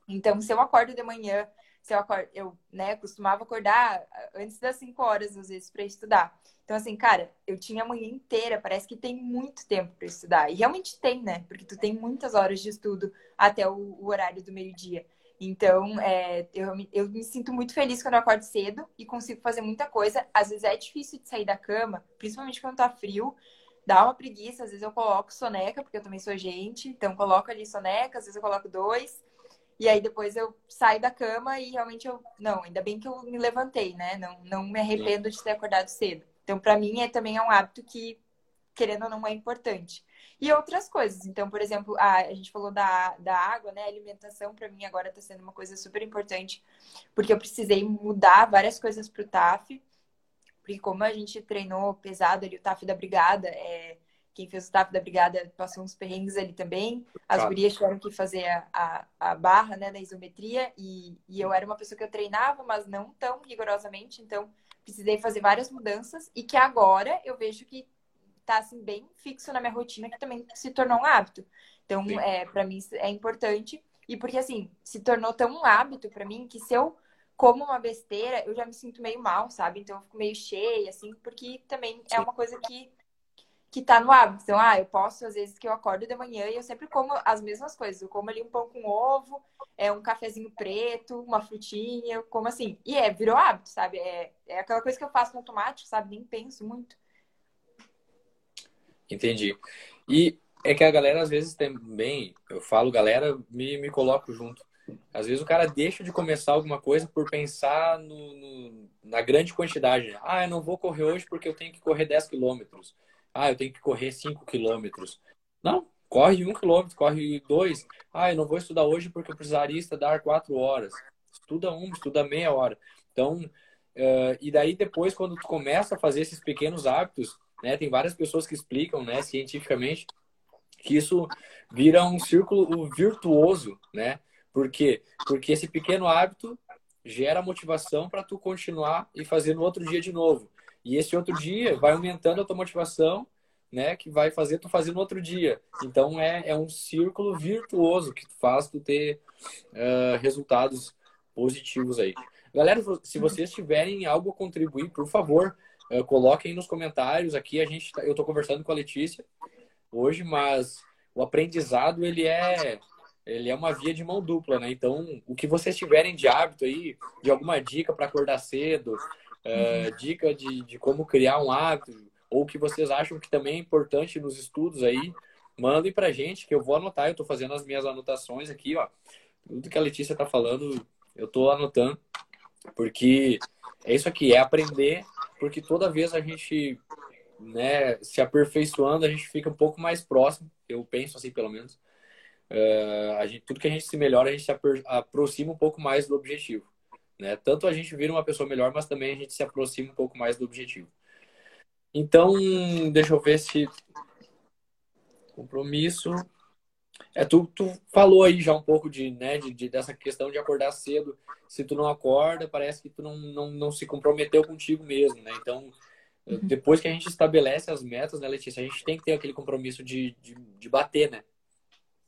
Então, se eu acordo de manhã, se eu acordo, eu, né, costumava acordar antes das 5 horas, às vezes, para estudar. Então, assim, cara, eu tinha a manhã inteira, parece que tem muito tempo para estudar. E realmente tem, né? Porque tu tem muitas horas de estudo até o, o horário do meio-dia. Então, é, eu, eu me sinto muito feliz quando eu acordo cedo e consigo fazer muita coisa. Às vezes é difícil de sair da cama, principalmente quando tá frio. Dá uma preguiça, às vezes eu coloco soneca, porque eu também sou gente, então coloco ali soneca, às vezes eu coloco dois. E aí depois eu saio da cama e realmente eu. Não, ainda bem que eu me levantei, né? Não, não me arrependo de ter acordado cedo. Então, para mim, é, também é um hábito que, querendo ou não, é importante e outras coisas. Então, por exemplo, a, a gente falou da, da água, né? A alimentação, para mim, agora está sendo uma coisa super importante, porque eu precisei mudar várias coisas para o TAF, porque como a gente treinou pesado ali, o TAF da Brigada, é, quem fez o TAF da Brigada passou uns perrengues ali também. As claro. gurias tiveram que fazer a, a, a barra, né, da isometria, e, e eu era uma pessoa que eu treinava, mas não tão rigorosamente, então precisei fazer várias mudanças, e que agora eu vejo que tá assim bem fixo na minha rotina que também se tornou um hábito. Então, é, para mim é importante e porque assim, se tornou tão um hábito para mim que se eu como uma besteira, eu já me sinto meio mal, sabe? Então eu fico meio cheia assim, porque também é Sim. é uma coisa que que tá no hábito. Então, ah, eu posso, às vezes, que eu acordo de manhã e eu sempre como as mesmas coisas. Eu como ali um pão com ovo, é um cafezinho preto, uma frutinha, eu como assim. E é, virou hábito, sabe? É, é aquela coisa que eu faço no automático, sabe? Nem penso muito. Entendi. E é que a galera, às vezes, também, eu falo galera, me, me coloco junto. Às vezes o cara deixa de começar alguma coisa por pensar no, no, na grande quantidade. Ah, eu não vou correr hoje porque eu tenho que correr 10 quilômetros. Ah, eu tenho que correr 5 quilômetros. Não, corre 1 quilômetro, corre 2. Ah, eu não vou estudar hoje porque eu precisaria estudar 4 horas. Estuda uma, estuda meia hora. Então, uh, e daí depois, quando tu começa a fazer esses pequenos hábitos, né? Tem várias pessoas que explicam, né, cientificamente, que isso vira um círculo virtuoso, né? Por quê? Porque esse pequeno hábito gera motivação para tu continuar e fazer no outro dia de novo. E esse outro dia vai aumentando a tua motivação, né? Que vai fazer tu fazer no outro dia. Então é, é um círculo virtuoso que faz tu ter uh, resultados positivos aí. Galera, se vocês tiverem algo a contribuir, por favor, uh, coloquem nos comentários aqui. A gente, tá, eu estou conversando com a Letícia hoje, mas o aprendizado ele é ele é uma via de mão dupla, né? Então, o que vocês tiverem de hábito aí, de alguma dica para acordar cedo, uh, dica de, de como criar um hábito, ou que vocês acham que também é importante nos estudos aí, mandem pra gente, que eu vou anotar, eu tô fazendo as minhas anotações aqui, ó. Tudo que a Letícia tá falando, eu tô anotando, porque é isso aqui, é aprender, porque toda vez a gente, né, se aperfeiçoando, a gente fica um pouco mais próximo, eu penso assim, pelo menos, uh, a gente, tudo que a gente se melhora, a gente se aproxima um pouco mais do objetivo. Né? Tanto a gente vira uma pessoa melhor, mas também a gente se aproxima um pouco mais do objetivo. Então, deixa eu ver se. Compromisso. É, tu, tu falou aí já um pouco de, né, de, de, dessa questão de acordar cedo. Se tu não acorda, parece que tu não, não, não se comprometeu contigo mesmo, né? Então, uhum. depois que a gente estabelece as metas, né, Letícia, a gente tem que ter aquele compromisso de, de, de bater, né?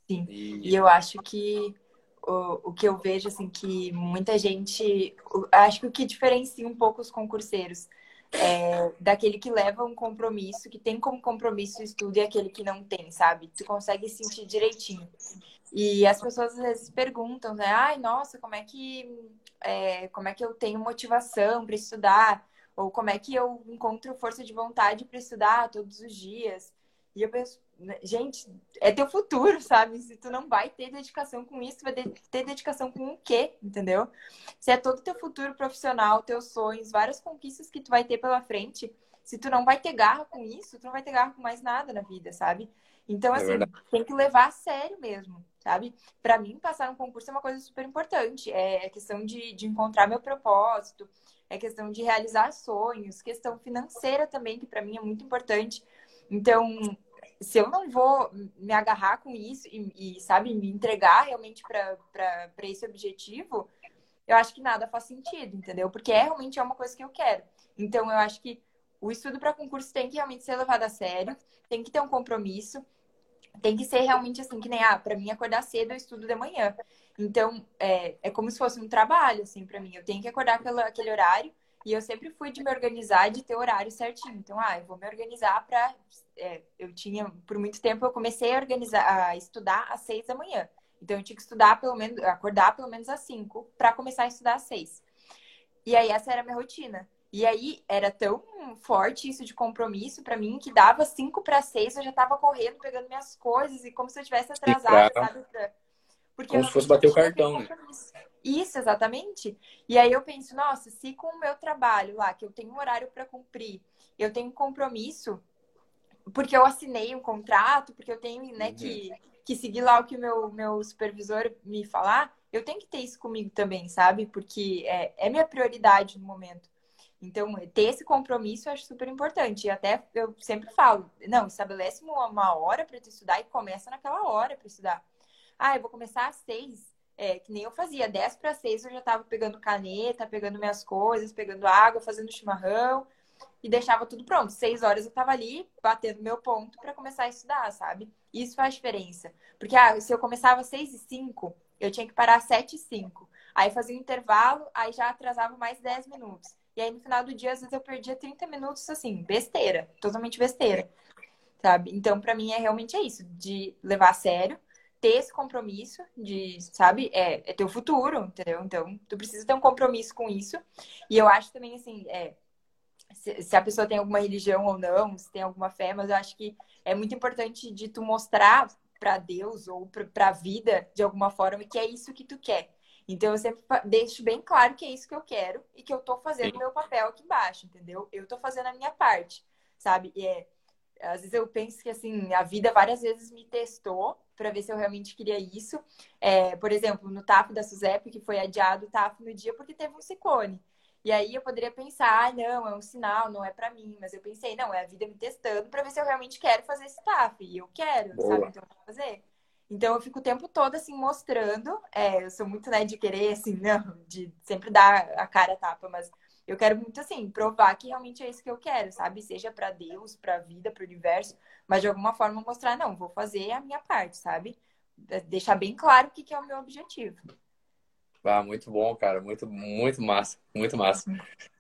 Sim. E... e eu acho que o, o que eu vejo, assim, que muita gente. Acho que o que diferencia um pouco os concurseiros é daquele que leva um compromisso, que tem como compromisso o estudo e aquele que não tem, sabe? Tu consegue sentir direitinho. E as pessoas às vezes perguntam, né? Ai, nossa, como é que, é, como é que eu tenho motivação para estudar? Ou como é que eu encontro força de vontade para estudar todos os dias? E eu penso, gente, é teu futuro, sabe? Se tu não vai ter dedicação com isso, tu vai ter dedicação com o quê, entendeu? Se é todo teu futuro profissional, teus sonhos, várias conquistas que tu vai ter pela frente, se tu não vai ter garra com isso, tu não vai ter garra com mais nada na vida, sabe? Então, é assim, é tem que levar a sério mesmo, sabe? Para mim, passar um concurso é uma coisa super importante. É questão de, de encontrar meu propósito, é questão de realizar sonhos, questão financeira também, que para mim é muito importante. Então, se eu não vou me agarrar com isso e, e sabe, me entregar realmente para esse objetivo, eu acho que nada faz sentido, entendeu? Porque é realmente é uma coisa que eu quero. Então, eu acho que o estudo para concurso tem que realmente ser levado a sério, tem que ter um compromisso, tem que ser realmente assim, que nem, ah, para mim acordar cedo eu estudo de manhã. Então, é, é como se fosse um trabalho, assim, para mim. Eu tenho que acordar aquela, aquele horário, e eu sempre fui de me organizar, de ter horário certinho. Então, ah, eu vou me organizar para. É, eu tinha, por muito tempo, eu comecei a organizar, a estudar às seis da manhã. Então, eu tinha que estudar pelo menos, acordar pelo menos às cinco para começar a estudar às seis. E aí, essa era a minha rotina. E aí, era tão forte isso de compromisso para mim que dava cinco para seis, eu já estava correndo, pegando minhas coisas, e como se eu tivesse atrasado, sabe? Porque como se fosse bater o cartão, né? Isso, exatamente. E aí eu penso, nossa, se com o meu trabalho lá, que eu tenho um horário para cumprir, eu tenho um compromisso, porque eu assinei um contrato, porque eu tenho né, uhum. que, que seguir lá o que o meu, meu supervisor me falar, eu tenho que ter isso comigo também, sabe? Porque é, é minha prioridade no momento. Então, ter esse compromisso eu acho super importante. E até eu sempre falo, não, estabelece uma hora para tu estudar e começa naquela hora para estudar. Ah, eu vou começar às seis é, que nem eu fazia, 10 para 6 eu já estava pegando caneta, pegando minhas coisas, pegando água, fazendo chimarrão e deixava tudo pronto. 6 horas eu estava ali batendo meu ponto para começar a estudar, sabe? Isso faz diferença. Porque ah, se eu começava às 6 e 5, eu tinha que parar às 7 e 5. Aí fazia um intervalo, aí já atrasava mais 10 minutos. E aí no final do dia, às vezes eu perdia 30 minutos assim, besteira, totalmente besteira. Sabe? Então, para mim é realmente é isso, de levar a sério ter esse compromisso de, sabe, é, é teu futuro, entendeu? Então, tu precisa ter um compromisso com isso. E eu acho também, assim, é, se, se, a pessoa tem alguma religião ou não, se tem alguma fé, mas eu acho que é muito importante de tu mostrar para Deus ou para a vida, de alguma forma, que é isso que tu quer. Então, eu sempre deixo bem claro que é isso que eu quero e que eu tô fazendo o meu papel aqui embaixo, entendeu? Eu tô fazendo a minha parte, sabe? E é, às vezes eu penso que, assim, a vida várias vezes me testou para ver se eu realmente queria isso. É, por exemplo, no TAF da SUSEP, que foi adiado o TAF no dia porque teve um ciclone. E aí eu poderia pensar, ah, não, é um sinal, não é para mim. Mas eu pensei, não, é a vida me testando para ver se eu realmente quero fazer esse TAF. E eu quero, Boa. sabe? Então eu vou fazer. Então eu fico o tempo todo assim mostrando. É, eu sou muito né, de querer assim, não, de sempre dar a cara a tapa, mas eu quero muito assim provar que realmente é isso que eu quero, sabe? Seja para Deus, para a vida, para o universo, mas de alguma forma mostrar não, vou fazer a minha parte, sabe? Deixar bem claro o que, que é o meu objetivo. Ah, muito bom, cara, muito muito massa, muito massa. Uhum.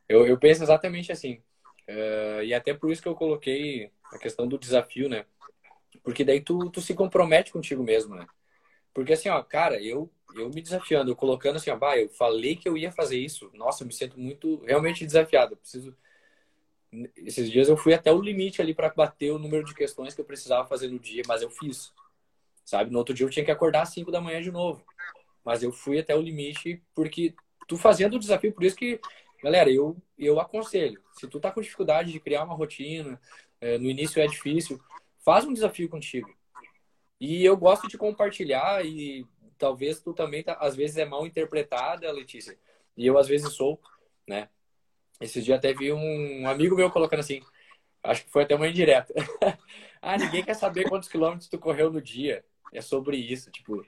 Eu, eu penso exatamente assim. Uh, e até por isso que eu coloquei a questão do desafio, né? Porque daí tu, tu se compromete contigo mesmo, né? Porque assim, ó, cara, eu, eu me desafiando, eu colocando assim, ó, bah, eu falei que eu ia fazer isso. Nossa, eu me sinto muito realmente desafiado. Eu preciso. Esses dias eu fui até o limite ali para bater o número de questões que eu precisava fazer no dia, mas eu fiz. Sabe? No outro dia eu tinha que acordar às 5 da manhã de novo. Mas eu fui até o limite porque tu fazendo o desafio, por isso que, galera, eu, eu aconselho. Se tu tá com dificuldade de criar uma rotina, é, no início é difícil, faz um desafio contigo. E eu gosto de compartilhar e talvez tu também, tá, às vezes, é mal interpretada, Letícia. E eu, às vezes, sou, né? Esses dias até vi um amigo meu colocando assim, acho que foi até uma indireta. ah, ninguém quer saber quantos quilômetros tu correu no dia. É sobre isso, tipo...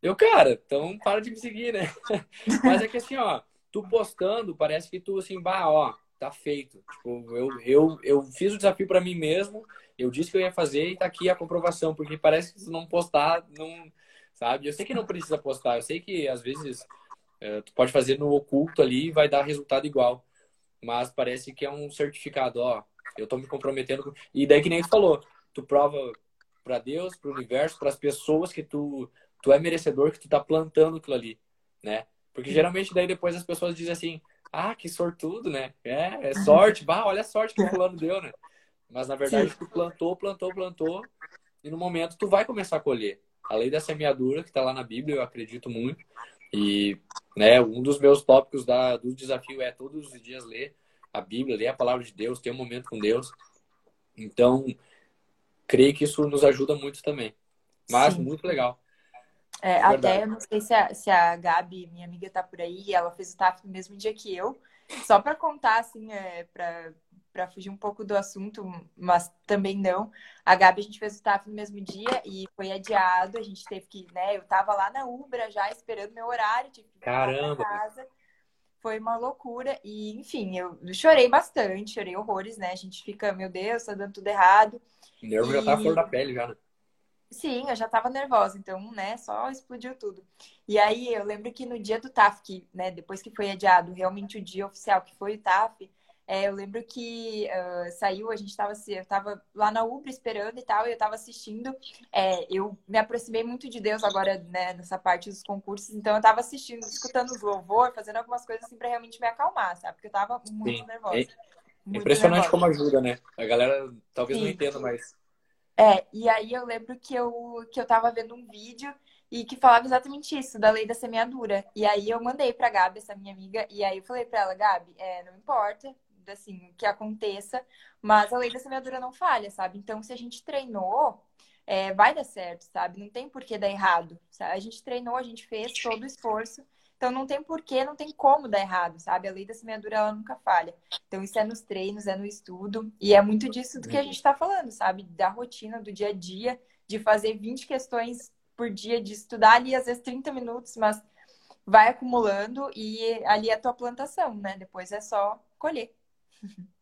Eu, cara, então para de me seguir, né? Mas é que assim, ó, tu postando, parece que tu assim, bah, ó, tá feito. Tipo, eu, eu, eu fiz o desafio para mim mesmo, eu disse que eu ia fazer e tá aqui a comprovação, porque parece que se não postar, não. Sabe? Eu sei que não precisa postar, eu sei que às vezes é, tu pode fazer no oculto ali e vai dar resultado igual. Mas parece que é um certificado, ó. Eu tô me comprometendo. E daí que nem tu falou, tu prova para Deus, para o universo, para as pessoas que tu, tu é merecedor, que tu tá plantando aquilo ali, né? Porque geralmente daí depois as pessoas dizem assim, ah, que sortudo, né? É, é sorte, bah, olha a sorte que o fulano deu, né? Mas na verdade Sim. tu plantou, plantou, plantou, e no momento tu vai começar a colher. A lei da semeadura, que está lá na Bíblia, eu acredito muito. E né, um dos meus tópicos da, do desafio é todos os dias ler a Bíblia, ler a palavra de Deus, ter um momento com Deus. Então, creio que isso nos ajuda muito também. Mas Sim. muito legal. É, até, eu não sei se a, se a Gabi, minha amiga, tá por aí, ela fez o TAF no mesmo dia que eu. Só para contar, assim, é, para fugir um pouco do assunto, mas também não. A Gabi, a gente fez o TAF no mesmo dia e foi adiado. A gente teve que, né? Eu tava lá na Ubra já esperando meu horário, tive que Caramba. casa. Foi uma loucura. E, enfim, eu chorei bastante, chorei horrores, né? A gente fica, meu Deus, tá dando tudo errado. O nervo e... já tá fora da pele, já, né? Sim, eu já tava nervosa, então, né, só explodiu tudo. E aí eu lembro que no dia do TAF, que, né, depois que foi adiado, realmente o dia oficial que foi o TAF, é, eu lembro que uh, saiu, a gente tava, eu tava lá na Ubra esperando e tal, e eu tava assistindo. É, eu me aproximei muito de Deus agora, né, nessa parte dos concursos, então eu tava assistindo, escutando os louvor, fazendo algumas coisas assim pra realmente me acalmar, sabe? Porque eu tava muito Sim. nervosa. É muito impressionante nervosa. como ajuda, né? A galera talvez Sim. não entenda, mas é, e aí eu lembro que eu, que eu tava vendo um vídeo e que falava exatamente isso, da lei da semeadura. E aí eu mandei pra Gabi, essa minha amiga, e aí eu falei pra ela, Gabi, é, não importa, assim, que aconteça, mas a lei da semeadura não falha, sabe? Então, se a gente treinou, é, vai dar certo, sabe? Não tem por que dar errado. Sabe? A gente treinou, a gente fez todo o esforço então não tem porquê, não tem como dar errado, sabe? A lei da semeadura ela nunca falha. Então isso é nos treinos, é no estudo e é muito disso do que a gente está falando, sabe? Da rotina, do dia a dia, de fazer 20 questões por dia, de estudar ali às vezes 30 minutos, mas vai acumulando e ali é a tua plantação, né? Depois é só colher.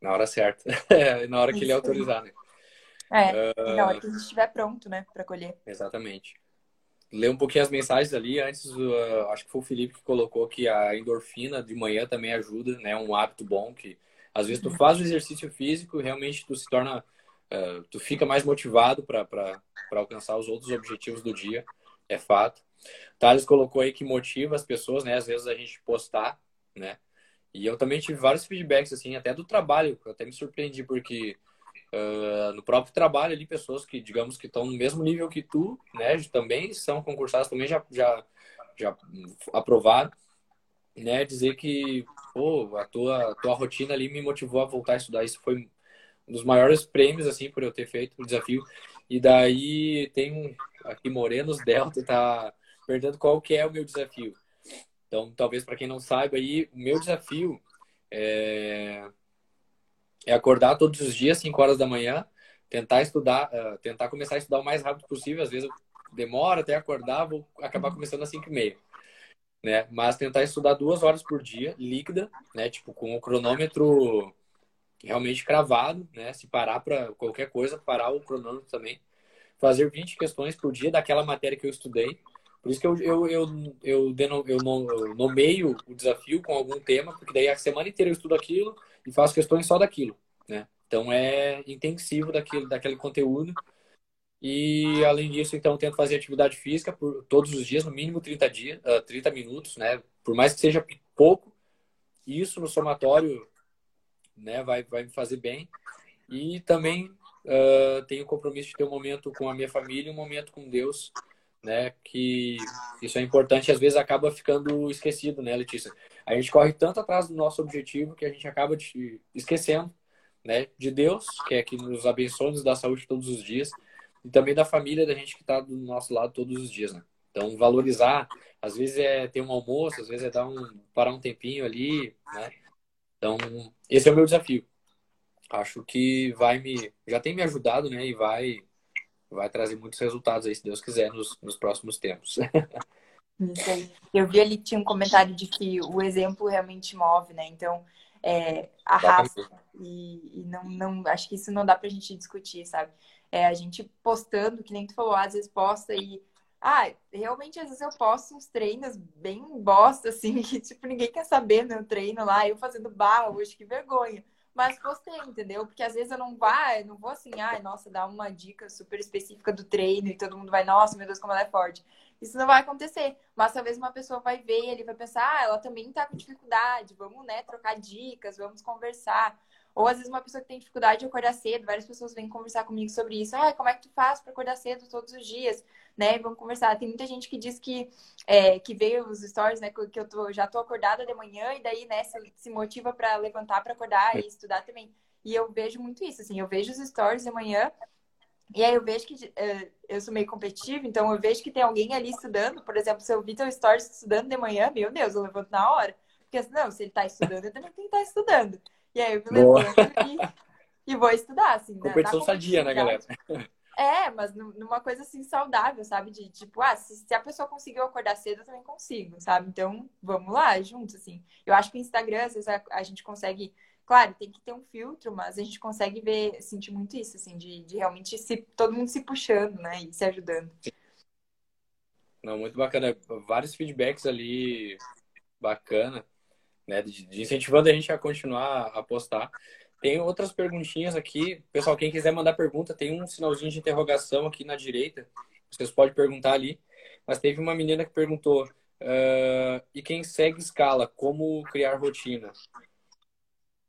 Na hora certa. na hora que Isso. ele autorizar, né? É, uh... na hora que a gente estiver pronto, né, para colher. Exatamente ler um pouquinho as mensagens ali. Antes, uh, acho que foi o Felipe que colocou que a endorfina de manhã também ajuda, né? Um hábito bom que às vezes tu uhum. faz o exercício físico e realmente tu se torna, uh, tu fica mais motivado para alcançar os outros objetivos do dia, é fato. Thales colocou aí que motiva as pessoas, né? Às vezes a gente postar, né? E eu também tive vários feedbacks, assim, até do trabalho. Eu até me surpreendi, porque uh, no próprio trabalho ali, pessoas que, digamos, que estão no mesmo nível que tu, né, também são concursadas, também já, já, já aprovaram, né, dizer que, pô, a tua, tua rotina ali me motivou a voltar a estudar. Isso foi um dos maiores prêmios, assim, por eu ter feito o desafio. E daí tem um, aqui Morenos Delta, tá perguntando qual que é o meu desafio. Então, talvez para quem não saiba aí, o meu desafio é é acordar todos os dias, 5 horas da manhã, tentar estudar, uh, tentar começar a estudar o mais rápido possível. Às vezes eu demora até acordar, vou acabar começando às 5 e meia. Né? Mas tentar estudar duas horas por dia, líquida, né? Tipo, com o cronômetro realmente cravado, né? Se parar para qualquer coisa, parar o cronômetro também. Fazer 20 questões por dia daquela matéria que eu estudei. Por isso que eu, eu, eu, eu, eu, eu nomeio o desafio com algum tema, porque daí a semana inteira eu estudo aquilo e faço questões só daquilo, né? Então é intensivo daquele, daquele conteúdo. E além disso, então, tento fazer atividade física por todos os dias, no mínimo 30 dias, uh, 30 minutos, né? Por mais que seja pouco, isso no somatório, né, vai vai me fazer bem. E também uh, tenho compromisso de ter um momento com a minha família, um momento com Deus, né? Que isso é importante, às vezes acaba ficando esquecido, né, Letícia? A gente corre tanto atrás do nosso objetivo que a gente acaba esquecendo, né, de Deus, que é que nos abençoa, nos dá saúde todos os dias e também da família da gente que está do nosso lado todos os dias, né? Então, valorizar, às vezes é ter um almoço, às vezes é dar um, parar um tempinho ali, né? Então, esse é o meu desafio. Acho que vai me, já tem me ajudado, né? E vai, vai trazer muitos resultados aí, se Deus quiser, nos, nos próximos tempos. Eu vi ali, tinha um comentário de que o exemplo realmente move, né? Então, é, arrasta. E, e não, não, acho que isso não dá pra gente discutir, sabe? É, a gente postando, que nem tu falou, às vezes posta e. Ah, realmente, às vezes eu posto uns treinos bem bosta, assim, que, tipo, ninguém quer saber meu treino lá, eu fazendo barra hoje, que vergonha. Mas postei, entendeu? Porque às vezes eu não vai, não vou assim, ai, nossa, dar uma dica super específica do treino e todo mundo vai, nossa, meu Deus, como ela é forte. Isso não vai acontecer. Mas talvez uma pessoa vai ver ele vai pensar, ah, ela também tá com dificuldade, vamos, né, trocar dicas, vamos conversar. Ou às vezes uma pessoa que tem dificuldade de acordar cedo, várias pessoas vêm conversar comigo sobre isso. Ah, como é que tu faz para acordar cedo todos os dias? Né? Vamos conversar. Tem muita gente que diz que, é, que veio os stories, né? Que eu tô, já tô acordada de manhã e daí, né, se, se motiva para levantar para acordar e estudar também. E eu vejo muito isso, assim, eu vejo os stories de manhã e aí eu vejo que uh, eu sou meio competitiva, então eu vejo que tem alguém ali estudando. Por exemplo, se eu vi teu stories estudando de manhã, meu Deus, eu levanto na hora. Porque não, se ele está estudando, eu também tenho que estar estudando. E aí eu me levanto e, e, vou estudar, assim. Competição na, sadia, né, galera? É, mas numa coisa assim saudável, sabe? De tipo, ah, se, se, a pessoa conseguiu acordar cedo, eu também consigo, sabe? Então, vamos lá, juntos, assim. Eu acho que o Instagram, às vezes, a, a, gente consegue. Claro, tem que ter um filtro, mas a gente consegue ver, sentir muito isso, assim, de, de realmente se, todo mundo se puxando, né? E se ajudando. Não, muito bacana. Vários feedbacks ali bacana né? De, de incentivando a gente a continuar a postar. Tem outras perguntinhas aqui. Pessoal, quem quiser mandar pergunta, tem um sinalzinho de interrogação aqui na direita. Vocês podem perguntar ali. Mas teve uma menina que perguntou: uh, e quem segue escala, como criar rotina?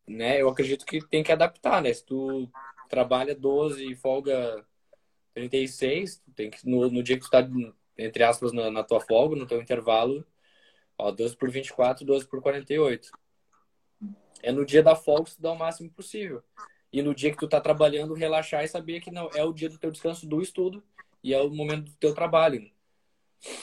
Né? Eu acredito que tem que adaptar, né? Se tu trabalha 12 e folga 36, tem que, no, no dia que tu tá, entre aspas, na, na tua folga, no teu intervalo, Ó, 12 por 24, 12 por 48. É no dia da folga dá o máximo possível. E no dia que tu tá trabalhando, relaxar e saber que não é o dia do teu descanso do estudo e é o momento do teu trabalho. Né?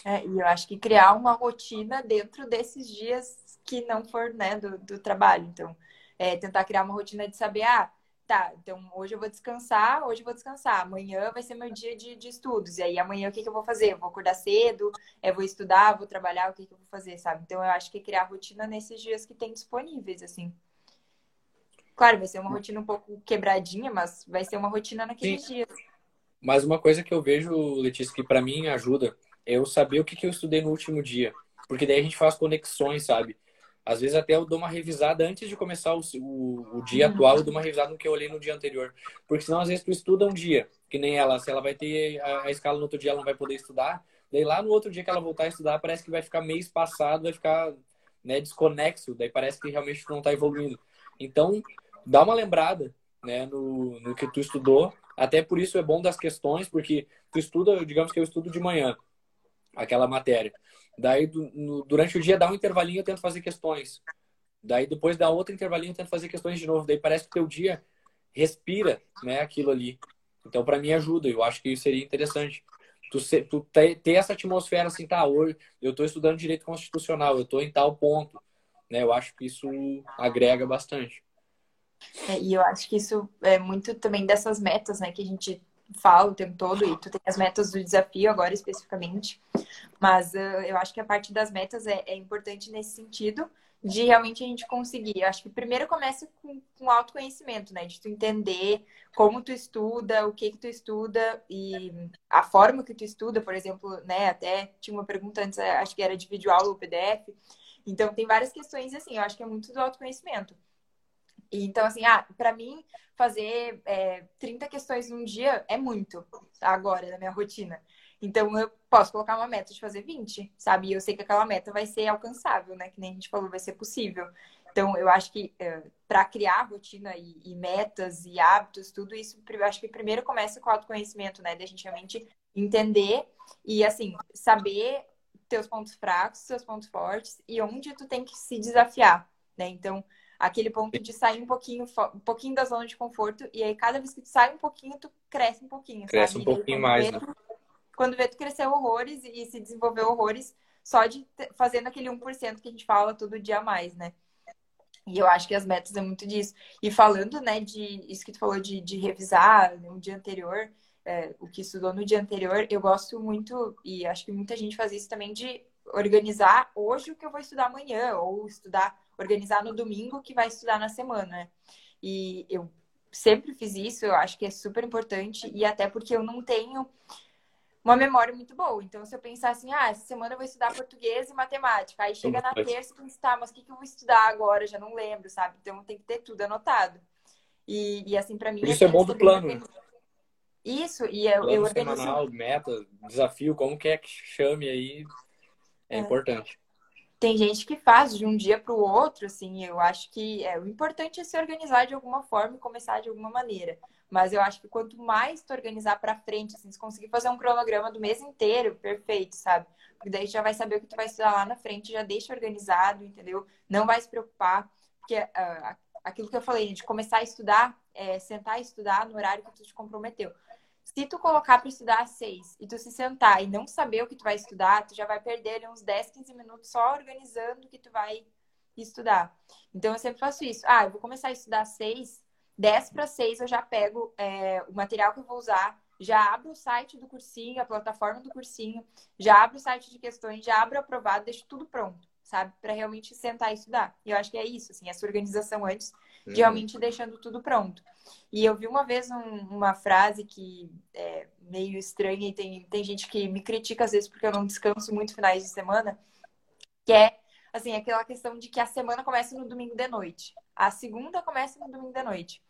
É, e eu acho que criar uma rotina dentro desses dias que não for né, do, do trabalho. Então, é, tentar criar uma rotina de saber, ah, tá, então hoje eu vou descansar, hoje eu vou descansar, amanhã vai ser meu dia de, de estudos, e aí amanhã o que, que eu vou fazer? Eu vou acordar cedo, eu vou estudar, vou trabalhar, o que, que eu vou fazer, sabe? Então eu acho que criar rotina nesses dias que tem disponíveis, assim. Claro, vai ser uma rotina um pouco quebradinha, mas vai ser uma rotina naqueles Sim. dias. Mas uma coisa que eu vejo, Letícia, que para mim ajuda, é eu saber o que, que eu estudei no último dia. Porque daí a gente faz conexões, sabe? Às vezes até eu dou uma revisada antes de começar o, o, o dia uhum. atual, eu dou uma revisada no que eu olhei no dia anterior. Porque senão, às vezes, tu estuda um dia, que nem ela, se ela vai ter a, a escala no outro dia, ela não vai poder estudar. Daí lá no outro dia que ela voltar a estudar, parece que vai ficar mês passado, vai ficar né, desconexo, daí parece que realmente tu não está evoluindo. Então, dá uma lembrada né, no, no que tu estudou. Até por isso é bom das questões, porque tu estuda, digamos que eu estudo de manhã, aquela matéria. Daí, do, no, durante o dia, dá um intervalinho, eu tento fazer questões. Daí, depois dá outro intervalinho, eu tento fazer questões de novo. Daí, parece que o teu dia respira né, aquilo ali. Então, para mim, ajuda. Eu acho que seria interessante. Tu, tu ter, ter, essa atmosfera assim, tá, hoje eu estou estudando direito constitucional, eu estou em tal ponto. Né? Eu acho que isso agrega bastante. É, e eu acho que isso é muito também dessas metas, né, que a gente falo o tempo todo, e tu tem as metas do desafio agora especificamente. Mas uh, eu acho que a parte das metas é, é importante nesse sentido de realmente a gente conseguir. Eu acho que primeiro começa com, com autoconhecimento, né? De tu entender como tu estuda, o que que tu estuda e a forma que tu estuda, por exemplo, né? Até tinha uma pergunta antes, acho que era de vídeo aula ou PDF. Então tem várias questões assim, eu acho que é muito do autoconhecimento. Então, assim, ah, para mim, fazer é, 30 questões num dia é muito agora na minha rotina. Então, eu posso colocar uma meta de fazer 20, sabe? E eu sei que aquela meta vai ser alcançável, né? Que nem a gente falou, vai ser possível. Então, eu acho que é, para criar rotina e, e, metas e hábitos, tudo isso, eu acho que primeiro começa com o autoconhecimento, né? Da gente realmente entender e, assim, saber teus pontos fracos, seus pontos fortes e onde tu tem que se desafiar, né? Então, aquele ponto de sair um pouquinho, um pouquinho da zona de conforto e aí cada vez que tu sai um pouquinho, tu cresce um pouquinho, Cresce sabe? um pouquinho mais, né? quando vê tu cresceu horrores e se desenvolveu horrores só de fazendo aquele 1% que a gente fala todo dia a mais, né? E eu acho que as metas é muito disso. E falando, né, de isso que tu falou de, de revisar no um dia anterior, é, o que estudou no dia anterior, eu gosto muito, e acho que muita gente faz isso também, de organizar hoje o que eu vou estudar amanhã, ou estudar, organizar no domingo o que vai estudar na semana. E eu sempre fiz isso, eu acho que é super importante, e até porque eu não tenho uma memória muito boa. Então, se eu pensar assim, ah, essa semana eu vou estudar português e matemática, aí chega na terça e pensa, tá, mas o que, que eu vou estudar agora? Já não lembro, sabe? Então, tem que ter tudo anotado. E, e assim, para mim... Isso é, é bom do plano? Isso, e eu, plano eu organizo... semanal, meta, desafio, como quer que chame aí, é, é. importante. Tem gente que faz de um dia para o outro, assim, eu acho que é, o importante é se organizar de alguma forma e começar de alguma maneira. Mas eu acho que quanto mais tu organizar para frente, assim, se conseguir fazer um cronograma do mês inteiro, perfeito, sabe? Porque daí já vai saber o que tu vai estudar lá na frente, já deixa organizado, entendeu? Não vai se preocupar, porque uh, aquilo que eu falei, de começar a estudar, é, sentar e estudar no horário que tu te comprometeu. Se tu colocar para estudar às seis e tu se sentar e não saber o que tu vai estudar, tu já vai perder uns 10, 15 minutos só organizando o que tu vai estudar. Então eu sempre faço isso. Ah, eu vou começar a estudar às seis, 10 para 6 eu já pego é, o material que eu vou usar, já abro o site do cursinho, a plataforma do cursinho, já abro o site de questões, já abro aprovado, deixo tudo pronto, sabe? Para realmente sentar e estudar. E eu acho que é isso, assim, essa organização antes, uhum. de realmente deixando tudo pronto. E eu vi uma vez um, uma frase que é meio estranha e tem, tem gente que me critica às vezes porque eu não descanso muito finais de semana, que é assim, aquela questão de que a semana começa no domingo de noite. A segunda começa no domingo de noite.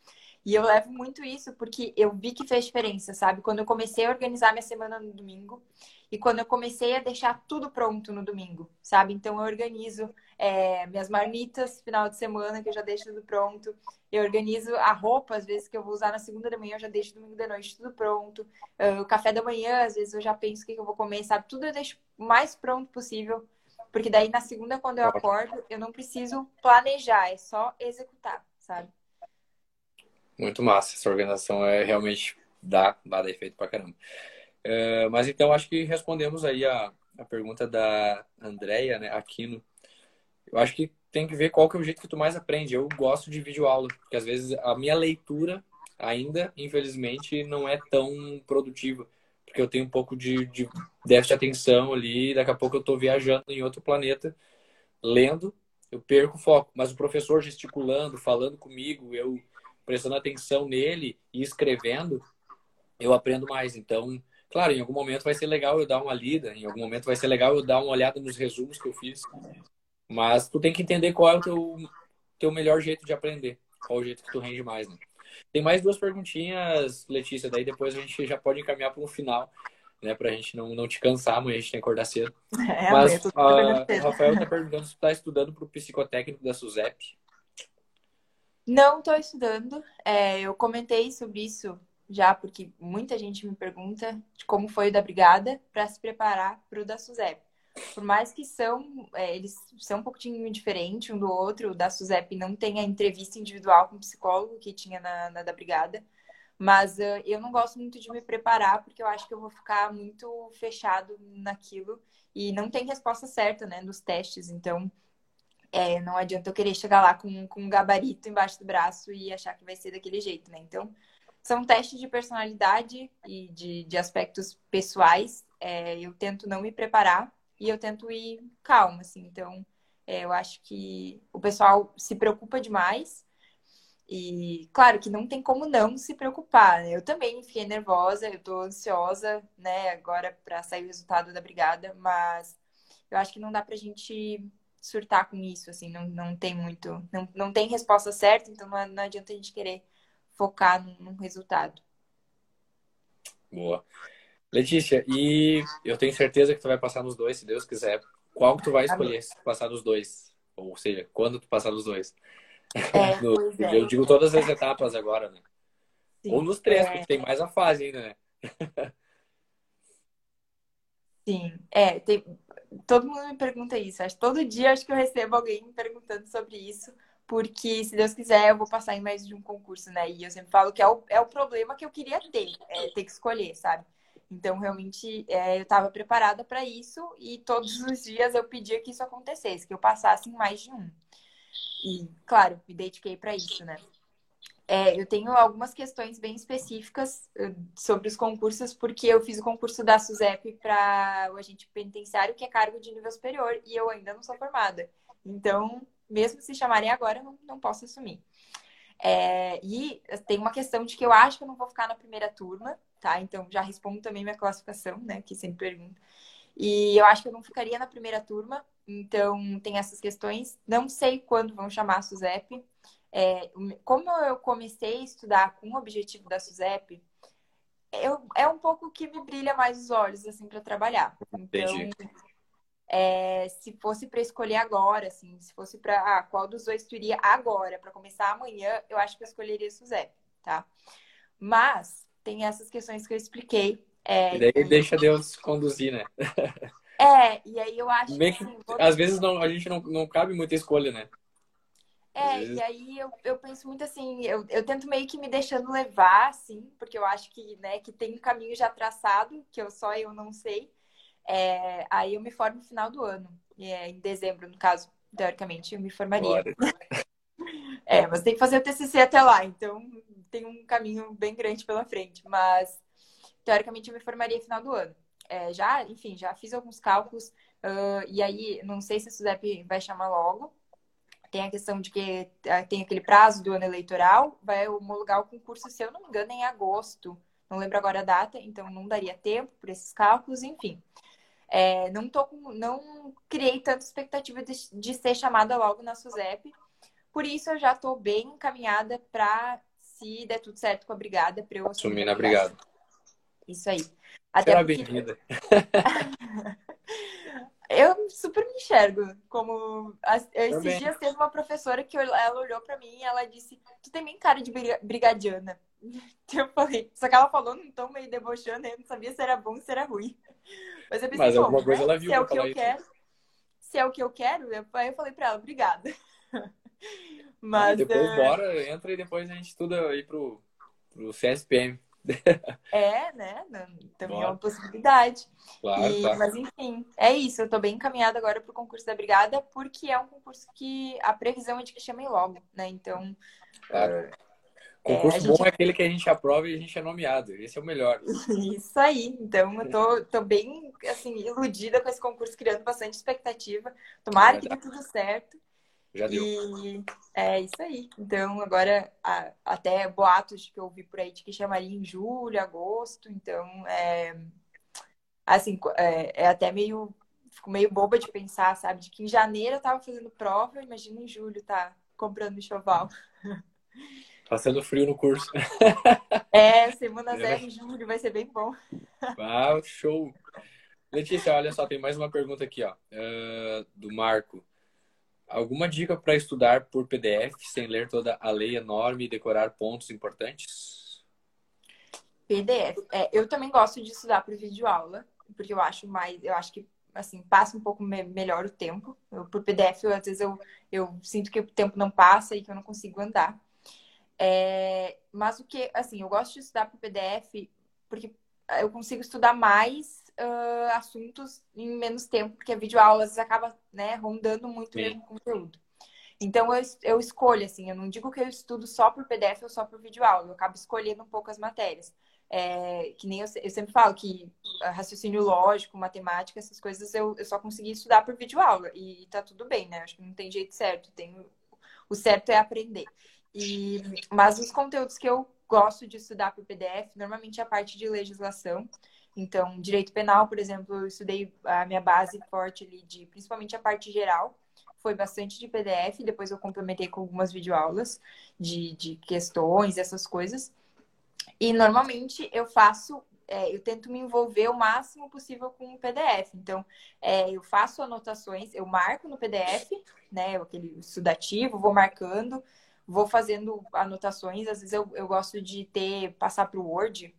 E eu levo muito isso porque eu vi que fez diferença, sabe? Quando eu comecei a organizar minha semana no domingo e quando eu comecei a deixar tudo pronto no domingo, sabe? Então eu organizo é, minhas marmitas final de semana, que eu já deixo tudo pronto. Eu organizo a roupa, às vezes, que eu vou usar na segunda da manhã, eu já deixo domingo de noite tudo pronto. Uh, o café da manhã, às vezes, eu já penso o que eu vou comer, sabe? Tudo eu deixo o mais pronto possível porque daí na segunda, quando eu acordo, eu não preciso planejar, é só executar, sabe? Muito massa. Essa organização é realmente dá, dá efeito pra caramba. É, mas então acho que respondemos aí a, a pergunta da Andrea, né, Aquino. Eu acho que tem que ver qual que é o jeito que tu mais aprende. Eu gosto de vídeo aula, porque às vezes a minha leitura ainda, infelizmente, não é tão produtiva porque eu tenho um pouco de, de déficit de atenção ali, daqui a pouco eu estou viajando em outro planeta, lendo, eu perco o foco. Mas o professor gesticulando, falando comigo, eu prestando atenção nele e escrevendo, eu aprendo mais. Então, claro, em algum momento vai ser legal eu dar uma lida, em algum momento vai ser legal eu dar uma olhada nos resumos que eu fiz. Mas tu tem que entender qual é o teu, teu melhor jeito de aprender, qual é o jeito que tu rende mais, né? Tem mais duas perguntinhas, Letícia, daí depois a gente já pode encaminhar para um final, né? Para a gente não, não te cansar, amanhã a gente tem que acordar cedo. É, Mas uh, o Rafael está perguntando se está estudando para o psicotécnico da SUSEP. Não estou estudando. É, eu comentei sobre isso já, porque muita gente me pergunta de como foi o da Brigada para se preparar para o da SUSEP por mais que são, é, eles são um pouquinho diferentes um do outro, o da Suzep não tem a entrevista individual com o psicólogo que tinha na, na da Brigada, mas uh, eu não gosto muito de me preparar porque eu acho que eu vou ficar muito fechado naquilo e não tem resposta certa, né, nos testes, então é, não adianta eu querer chegar lá com, com um gabarito embaixo do braço e achar que vai ser daquele jeito, né, então são testes de personalidade e de, de aspectos pessoais. É, eu tento não me preparar e eu tento ir calma, assim. Então, é, eu acho que o pessoal se preocupa demais. E claro que não tem como não se preocupar. Né? Eu também fiquei nervosa, eu tô ansiosa, né, agora para sair o resultado da brigada, mas eu acho que não dá pra gente surtar com isso, assim, não, não tem muito, não, não tem resposta certa, então não, não adianta a gente querer focar num, resultado. Boa. Letícia, e eu tenho certeza que tu vai passar nos dois, se Deus quiser. Qual que tu vai escolher se passar nos dois? Ou seja, quando tu passar nos dois? É, no, é. Eu digo todas as etapas agora, né? Sim, Ou nos três, é... porque tem mais a fase ainda, né? Sim, é, tem... todo mundo me pergunta isso. Acho todo dia acho que eu recebo alguém me perguntando sobre isso, porque se Deus quiser eu vou passar em mais de um concurso, né? E eu sempre falo que é o, é o problema que eu queria ter, é ter que escolher, sabe? Então, realmente, é, eu estava preparada para isso e todos os dias eu pedia que isso acontecesse, que eu passasse em mais de um. E, claro, me dediquei para isso, né? É, eu tenho algumas questões bem específicas uh, sobre os concursos, porque eu fiz o concurso da SUSEP para o agente penitenciário, que é cargo de nível superior, e eu ainda não sou formada. Então, mesmo se chamarem agora, eu não, não posso assumir. É, e tem uma questão de que eu acho que eu não vou ficar na primeira turma, tá? Então, já respondo também minha classificação, né? Que sempre pergunta. E eu acho que eu não ficaria na primeira turma, então tem essas questões. Não sei quando vão chamar a SUSEP. É, como eu comecei a estudar com o objetivo da SUSEP, eu, é um pouco que me brilha mais os olhos, assim, para trabalhar. Então, é, se fosse para escolher agora, assim, se fosse para ah, qual dos dois tu iria agora, para começar amanhã, eu acho que eu escolheria SUSEP, tá? Mas tem essas questões que eu expliquei. É, e daí que... deixa Deus conduzir, né? É, e aí eu acho que. Assim, vou... Às vezes não, a gente não, não cabe muita escolha, né? É, vezes... e aí eu, eu penso muito assim, eu, eu tento meio que me deixando levar, assim, porque eu acho que, né, que tem um caminho já traçado, que eu só eu não sei. É, aí eu me formo no final do ano, é, em dezembro, no caso, teoricamente, eu me formaria. é, mas tem que fazer o TCC até lá, então tem um caminho bem grande pela frente, mas teoricamente eu me formaria no final do ano. É, já, enfim, já fiz alguns cálculos, uh, e aí não sei se a SUSEP vai chamar logo. Tem a questão de que uh, tem aquele prazo do ano eleitoral, vai homologar o concurso, se eu não me engano, em agosto. Não lembro agora a data, então não daria tempo por esses cálculos, enfim. É, não, tô com, não criei tanta expectativa de, de ser chamada logo na SUSEP, por isso eu já estou bem encaminhada para se der tudo certo com a brigada, para eu assumir na brigada. Isso aí. Até Será porque... bem-vinda. eu super me enxergo como esses dias teve uma professora que ela olhou para mim e ela disse: "Tu tem bem cara de brigadiana". Eu falei, só que ela falou num tom meio debochando, eu não sabia se era bom ou se era ruim. Mas eu pensei, Mas alguma coisa né? ela viu se é o que eu isso. quero, se é o que eu quero, aí eu falei para ela, obrigada. Mas depois uh... bora, entra e depois a gente estuda aí pro, pro CSPM. É, né? Também Bora. é uma possibilidade. Claro, e, Mas enfim, é isso. Eu tô bem encaminhada agora pro concurso da Brigada, porque é um concurso que a previsão é de que chamem logo, né? Então. Claro. Uh, concurso é, bom gente... é aquele que a gente aprova e a gente é nomeado. Esse é o melhor. Isso aí. Então, eu tô, tô bem, assim, iludida com esse concurso, criando bastante expectativa. Tomara é que dê tudo certo. Já deu. E é isso aí. Então, agora, até boatos que eu ouvi por aí de que chamaria em julho, agosto. Então, é, assim, é, é, até meio. Fico meio boba de pensar, sabe? De que em janeiro eu tava fazendo prova, imagina em julho tá comprando enxoval. Passando frio no curso. É, semana zero em julho vai ser bem bom. Ah, show! Letícia, olha só, tem mais uma pergunta aqui, ó, uh, do Marco. Alguma dica para estudar por PDF sem ler toda a lei enorme e decorar pontos importantes? PDF. É, eu também gosto de estudar por videoaula, porque eu acho mais, eu acho que assim, passa um pouco me melhor o tempo. Eu, por PDF, eu, às vezes eu, eu sinto que o tempo não passa e que eu não consigo andar. É, mas o que, assim, eu gosto de estudar por PDF porque eu consigo estudar mais uh, assuntos em menos tempo, porque a videoaula às vezes acaba né, rondando muito o mesmo conteúdo. Então eu, eu escolho, assim, eu não digo que eu estudo só por PDF ou só por videoaula, eu acabo escolhendo poucas matérias. É, que nem eu, eu, sempre falo que raciocínio lógico, matemática, essas coisas eu, eu só consegui estudar por videoaula e tá tudo bem, né? Acho que não tem jeito certo, tem, o certo é aprender. E, mas os conteúdos que eu gosto de estudar por PDF, normalmente é a parte de legislação. Então, direito penal, por exemplo, eu estudei a minha base forte ali de principalmente a parte geral, foi bastante de PDF, depois eu complementei com algumas videoaulas de, de questões, essas coisas. E normalmente eu faço, é, eu tento me envolver o máximo possível com o PDF. Então, é, eu faço anotações, eu marco no PDF, né, aquele estudativo, vou marcando, vou fazendo anotações. Às vezes eu, eu gosto de ter, passar para o Word,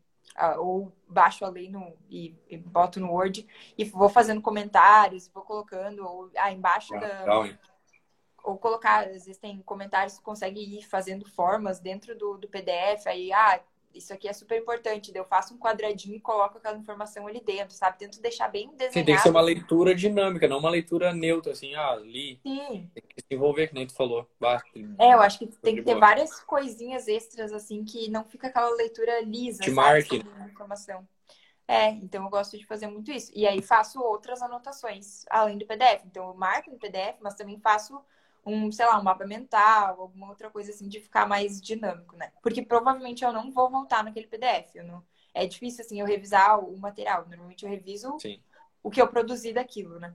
ou baixo ali no, e, e, boto no Word e vou fazendo comentários, vou colocando ou, ah, embaixo ah, da. Ou colocar, às vezes tem comentários que consegue ir fazendo formas dentro do, do PDF, aí, ah, isso aqui é super importante. Eu faço um quadradinho e coloco aquela informação ali dentro, sabe? Tento deixar bem desenhado. Sim, tem que ser uma leitura dinâmica, não uma leitura neutra, assim, ah, li. Sim. Tem que se envolver, que nem tu falou. Bah, é, eu acho que tem que ter várias coisinhas extras, assim, que não fica aquela leitura lisa, Te marque. Informação. É, então eu gosto de fazer muito isso. E aí faço outras anotações, além do PDF. Então eu marco no PDF, mas também faço um, sei lá, um mapa mental, alguma outra coisa assim, de ficar mais dinâmico, né? Porque provavelmente eu não vou voltar naquele PDF. Não... É difícil, assim, eu revisar o material. Normalmente eu reviso Sim. o que eu produzi daquilo, né?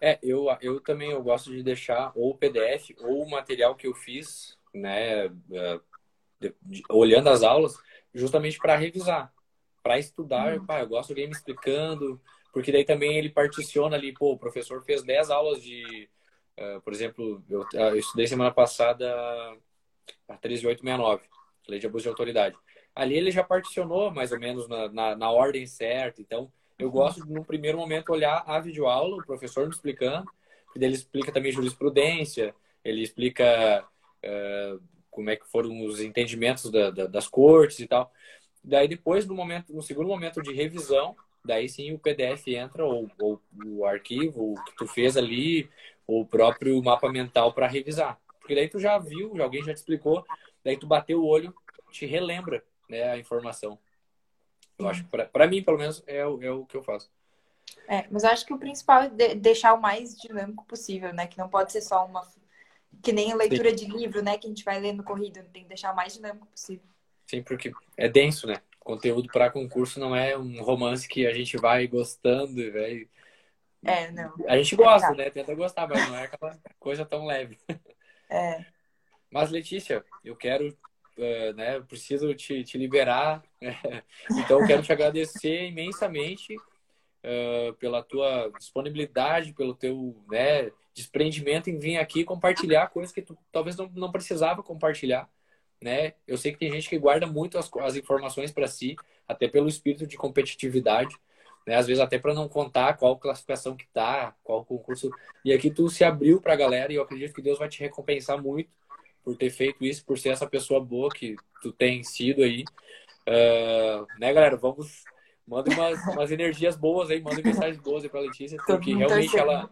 É, eu, eu também eu gosto de deixar ou o PDF ou o material que eu fiz, né, é, olhando as aulas, justamente para revisar, para estudar. Hum. Pá, eu gosto de alguém me explicando, porque daí também ele particiona ali, pô, o professor fez 10 aulas de Uh, por exemplo, eu, eu, estudei semana passada a 13869, Lei de Abuso de Autoridade. Ali ele já particionou mais ou menos na, na, na ordem certa. Então, eu uhum. gosto de, no primeiro momento, olhar a videoaula, o professor me explicando, porque ele explica também jurisprudência, ele explica uh, como é que foram os entendimentos da, da, das cortes e tal. Daí, depois, no, momento, no segundo momento de revisão, daí sim o PDF entra, ou, ou o arquivo que tu fez ali, o próprio mapa mental para revisar. Porque daí tu já viu, alguém já te explicou, daí tu bateu o olho, te relembra né, a informação. Eu acho que para mim, pelo menos, é, o, é o que eu faço. É, mas eu acho que o principal é de deixar o mais dinâmico possível, né? Que não pode ser só uma. Que nem leitura Sim. de livro, né? Que a gente vai lendo corrida, tem que deixar o mais dinâmico possível. Sim, porque é denso, né? conteúdo para concurso não é um romance que a gente vai gostando, vai é, não. A gente gosta, é né? Tenta gostar, mas não é aquela coisa tão leve. É. Mas, Letícia, eu quero, uh, né? Preciso te, te liberar. então, eu quero te agradecer imensamente uh, pela tua disponibilidade, pelo teu né, desprendimento em vir aqui compartilhar coisas que tu talvez não, não precisava compartilhar. Né? Eu sei que tem gente que guarda muito as, as informações para si, até pelo espírito de competitividade né? Às vezes até para não contar qual classificação que tá, qual concurso. E aqui tu se abriu para a galera e eu acredito que Deus vai te recompensar muito por ter feito isso, por ser essa pessoa boa que tu tem sido aí. Uh, né, galera? Vamos manda umas, umas energias boas aí, manda mensagens boas aí para Letícia, porque realmente ela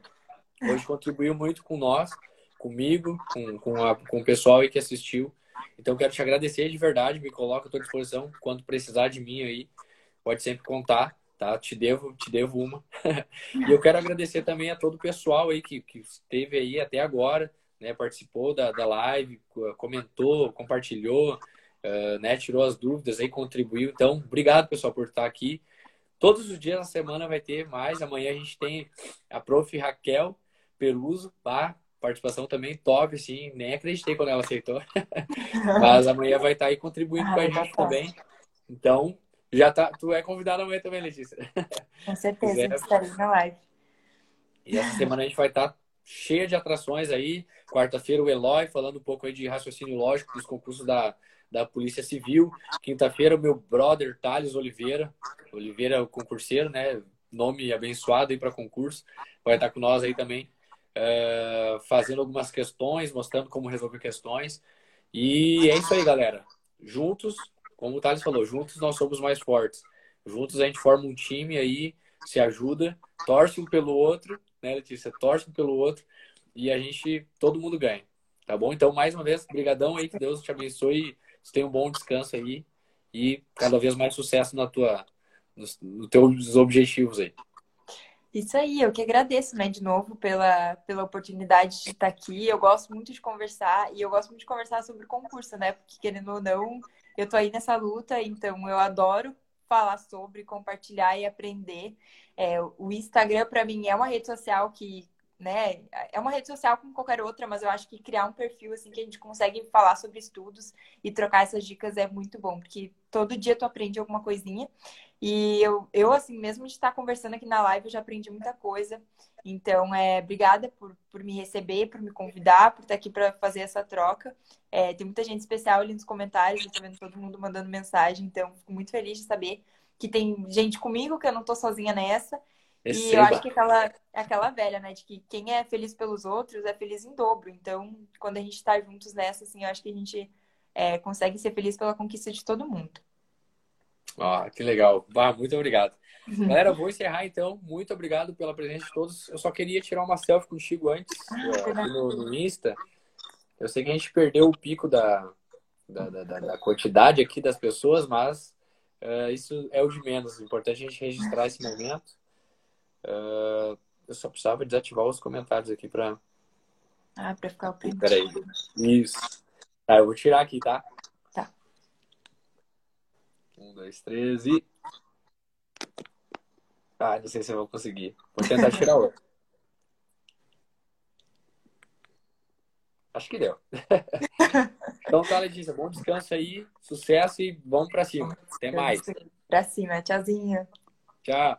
hoje contribuiu muito com nós, comigo, com, com, a, com o pessoal aí que assistiu. Então, quero te agradecer de verdade, me coloco à tua disposição quando precisar de mim aí, pode sempre contar tá? Te devo, te devo uma. e eu quero agradecer também a todo o pessoal aí que, que esteve aí até agora, né? Participou da, da live, comentou, compartilhou, uh, né? Tirou as dúvidas aí, contribuiu. Então, obrigado, pessoal, por estar aqui. Todos os dias da semana vai ter mais. Amanhã a gente tem a prof. Raquel Peruso, tá? Participação também top, assim, nem acreditei quando ela aceitou. Mas amanhã vai estar aí contribuindo ah, com a gente também. Então, já tá, tu é convidada amanhã também, Letícia. Com certeza, quiser... estarei na live. E essa semana a gente vai estar tá cheia de atrações aí. Quarta-feira o Eloy falando um pouco aí de raciocínio lógico dos concursos da, da Polícia Civil. Quinta-feira o meu brother Thales Oliveira. Oliveira é o concurseiro, né? Nome abençoado aí para concurso. Vai estar tá com nós aí também. Uh, fazendo algumas questões, mostrando como resolver questões. E é isso aí, galera. Juntos como o Thales falou, juntos nós somos mais fortes. Juntos a gente forma um time aí, se ajuda, torce um pelo outro, né, Letícia? Torce um pelo outro e a gente, todo mundo ganha. Tá bom? Então, mais uma vez, brigadão aí, que Deus te abençoe, você tenha um bom descanso aí e cada vez mais sucesso na tua, nos, nos teus objetivos aí. Isso aí, eu que agradeço, né, de novo pela, pela oportunidade de estar aqui. Eu gosto muito de conversar e eu gosto muito de conversar sobre concurso, né? Porque querendo ou não, eu tô aí nessa luta, então eu adoro falar sobre, compartilhar e aprender. É, o Instagram, para mim, é uma rede social que né? É uma rede social como qualquer outra, mas eu acho que criar um perfil assim que a gente consegue falar sobre estudos e trocar essas dicas é muito bom, porque todo dia tu aprende alguma coisinha. E eu, eu assim, mesmo de estar conversando aqui na live, eu já aprendi muita coisa. Então, é, obrigada por, por me receber, por me convidar, por estar aqui para fazer essa troca. É, tem muita gente especial ali nos comentários, eu tô vendo todo mundo mandando mensagem, então fico muito feliz de saber que tem gente comigo, que eu não tô sozinha nessa. Receba. E eu acho que aquela, aquela velha, né? De que quem é feliz pelos outros é feliz em dobro. Então, quando a gente está juntos nessa, assim, eu acho que a gente é, consegue ser feliz pela conquista de todo mundo. Ah, que legal. Ah, muito obrigado. Uhum. Galera, vou encerrar então. Muito obrigado pela presença de todos. Eu só queria tirar uma selfie contigo antes ah, no, no, Insta. Eu sei que a gente perdeu o pico da, da, da, da quantidade aqui das pessoas, mas uh, isso é o de menos. O importante é a gente registrar esse momento. Uh, eu só precisava desativar os comentários aqui para. Ah, para ficar o print. Peraí. Isso. Tá, eu vou tirar aqui, tá? Tá. Um, dois, três e. Ah, não sei se eu vou conseguir. Vou tentar tirar outro. Acho que deu. então tá, Letícia. Bom descanso aí, sucesso e vamos pra cima. Até mais. Pra cima, tchauzinho. Tchau.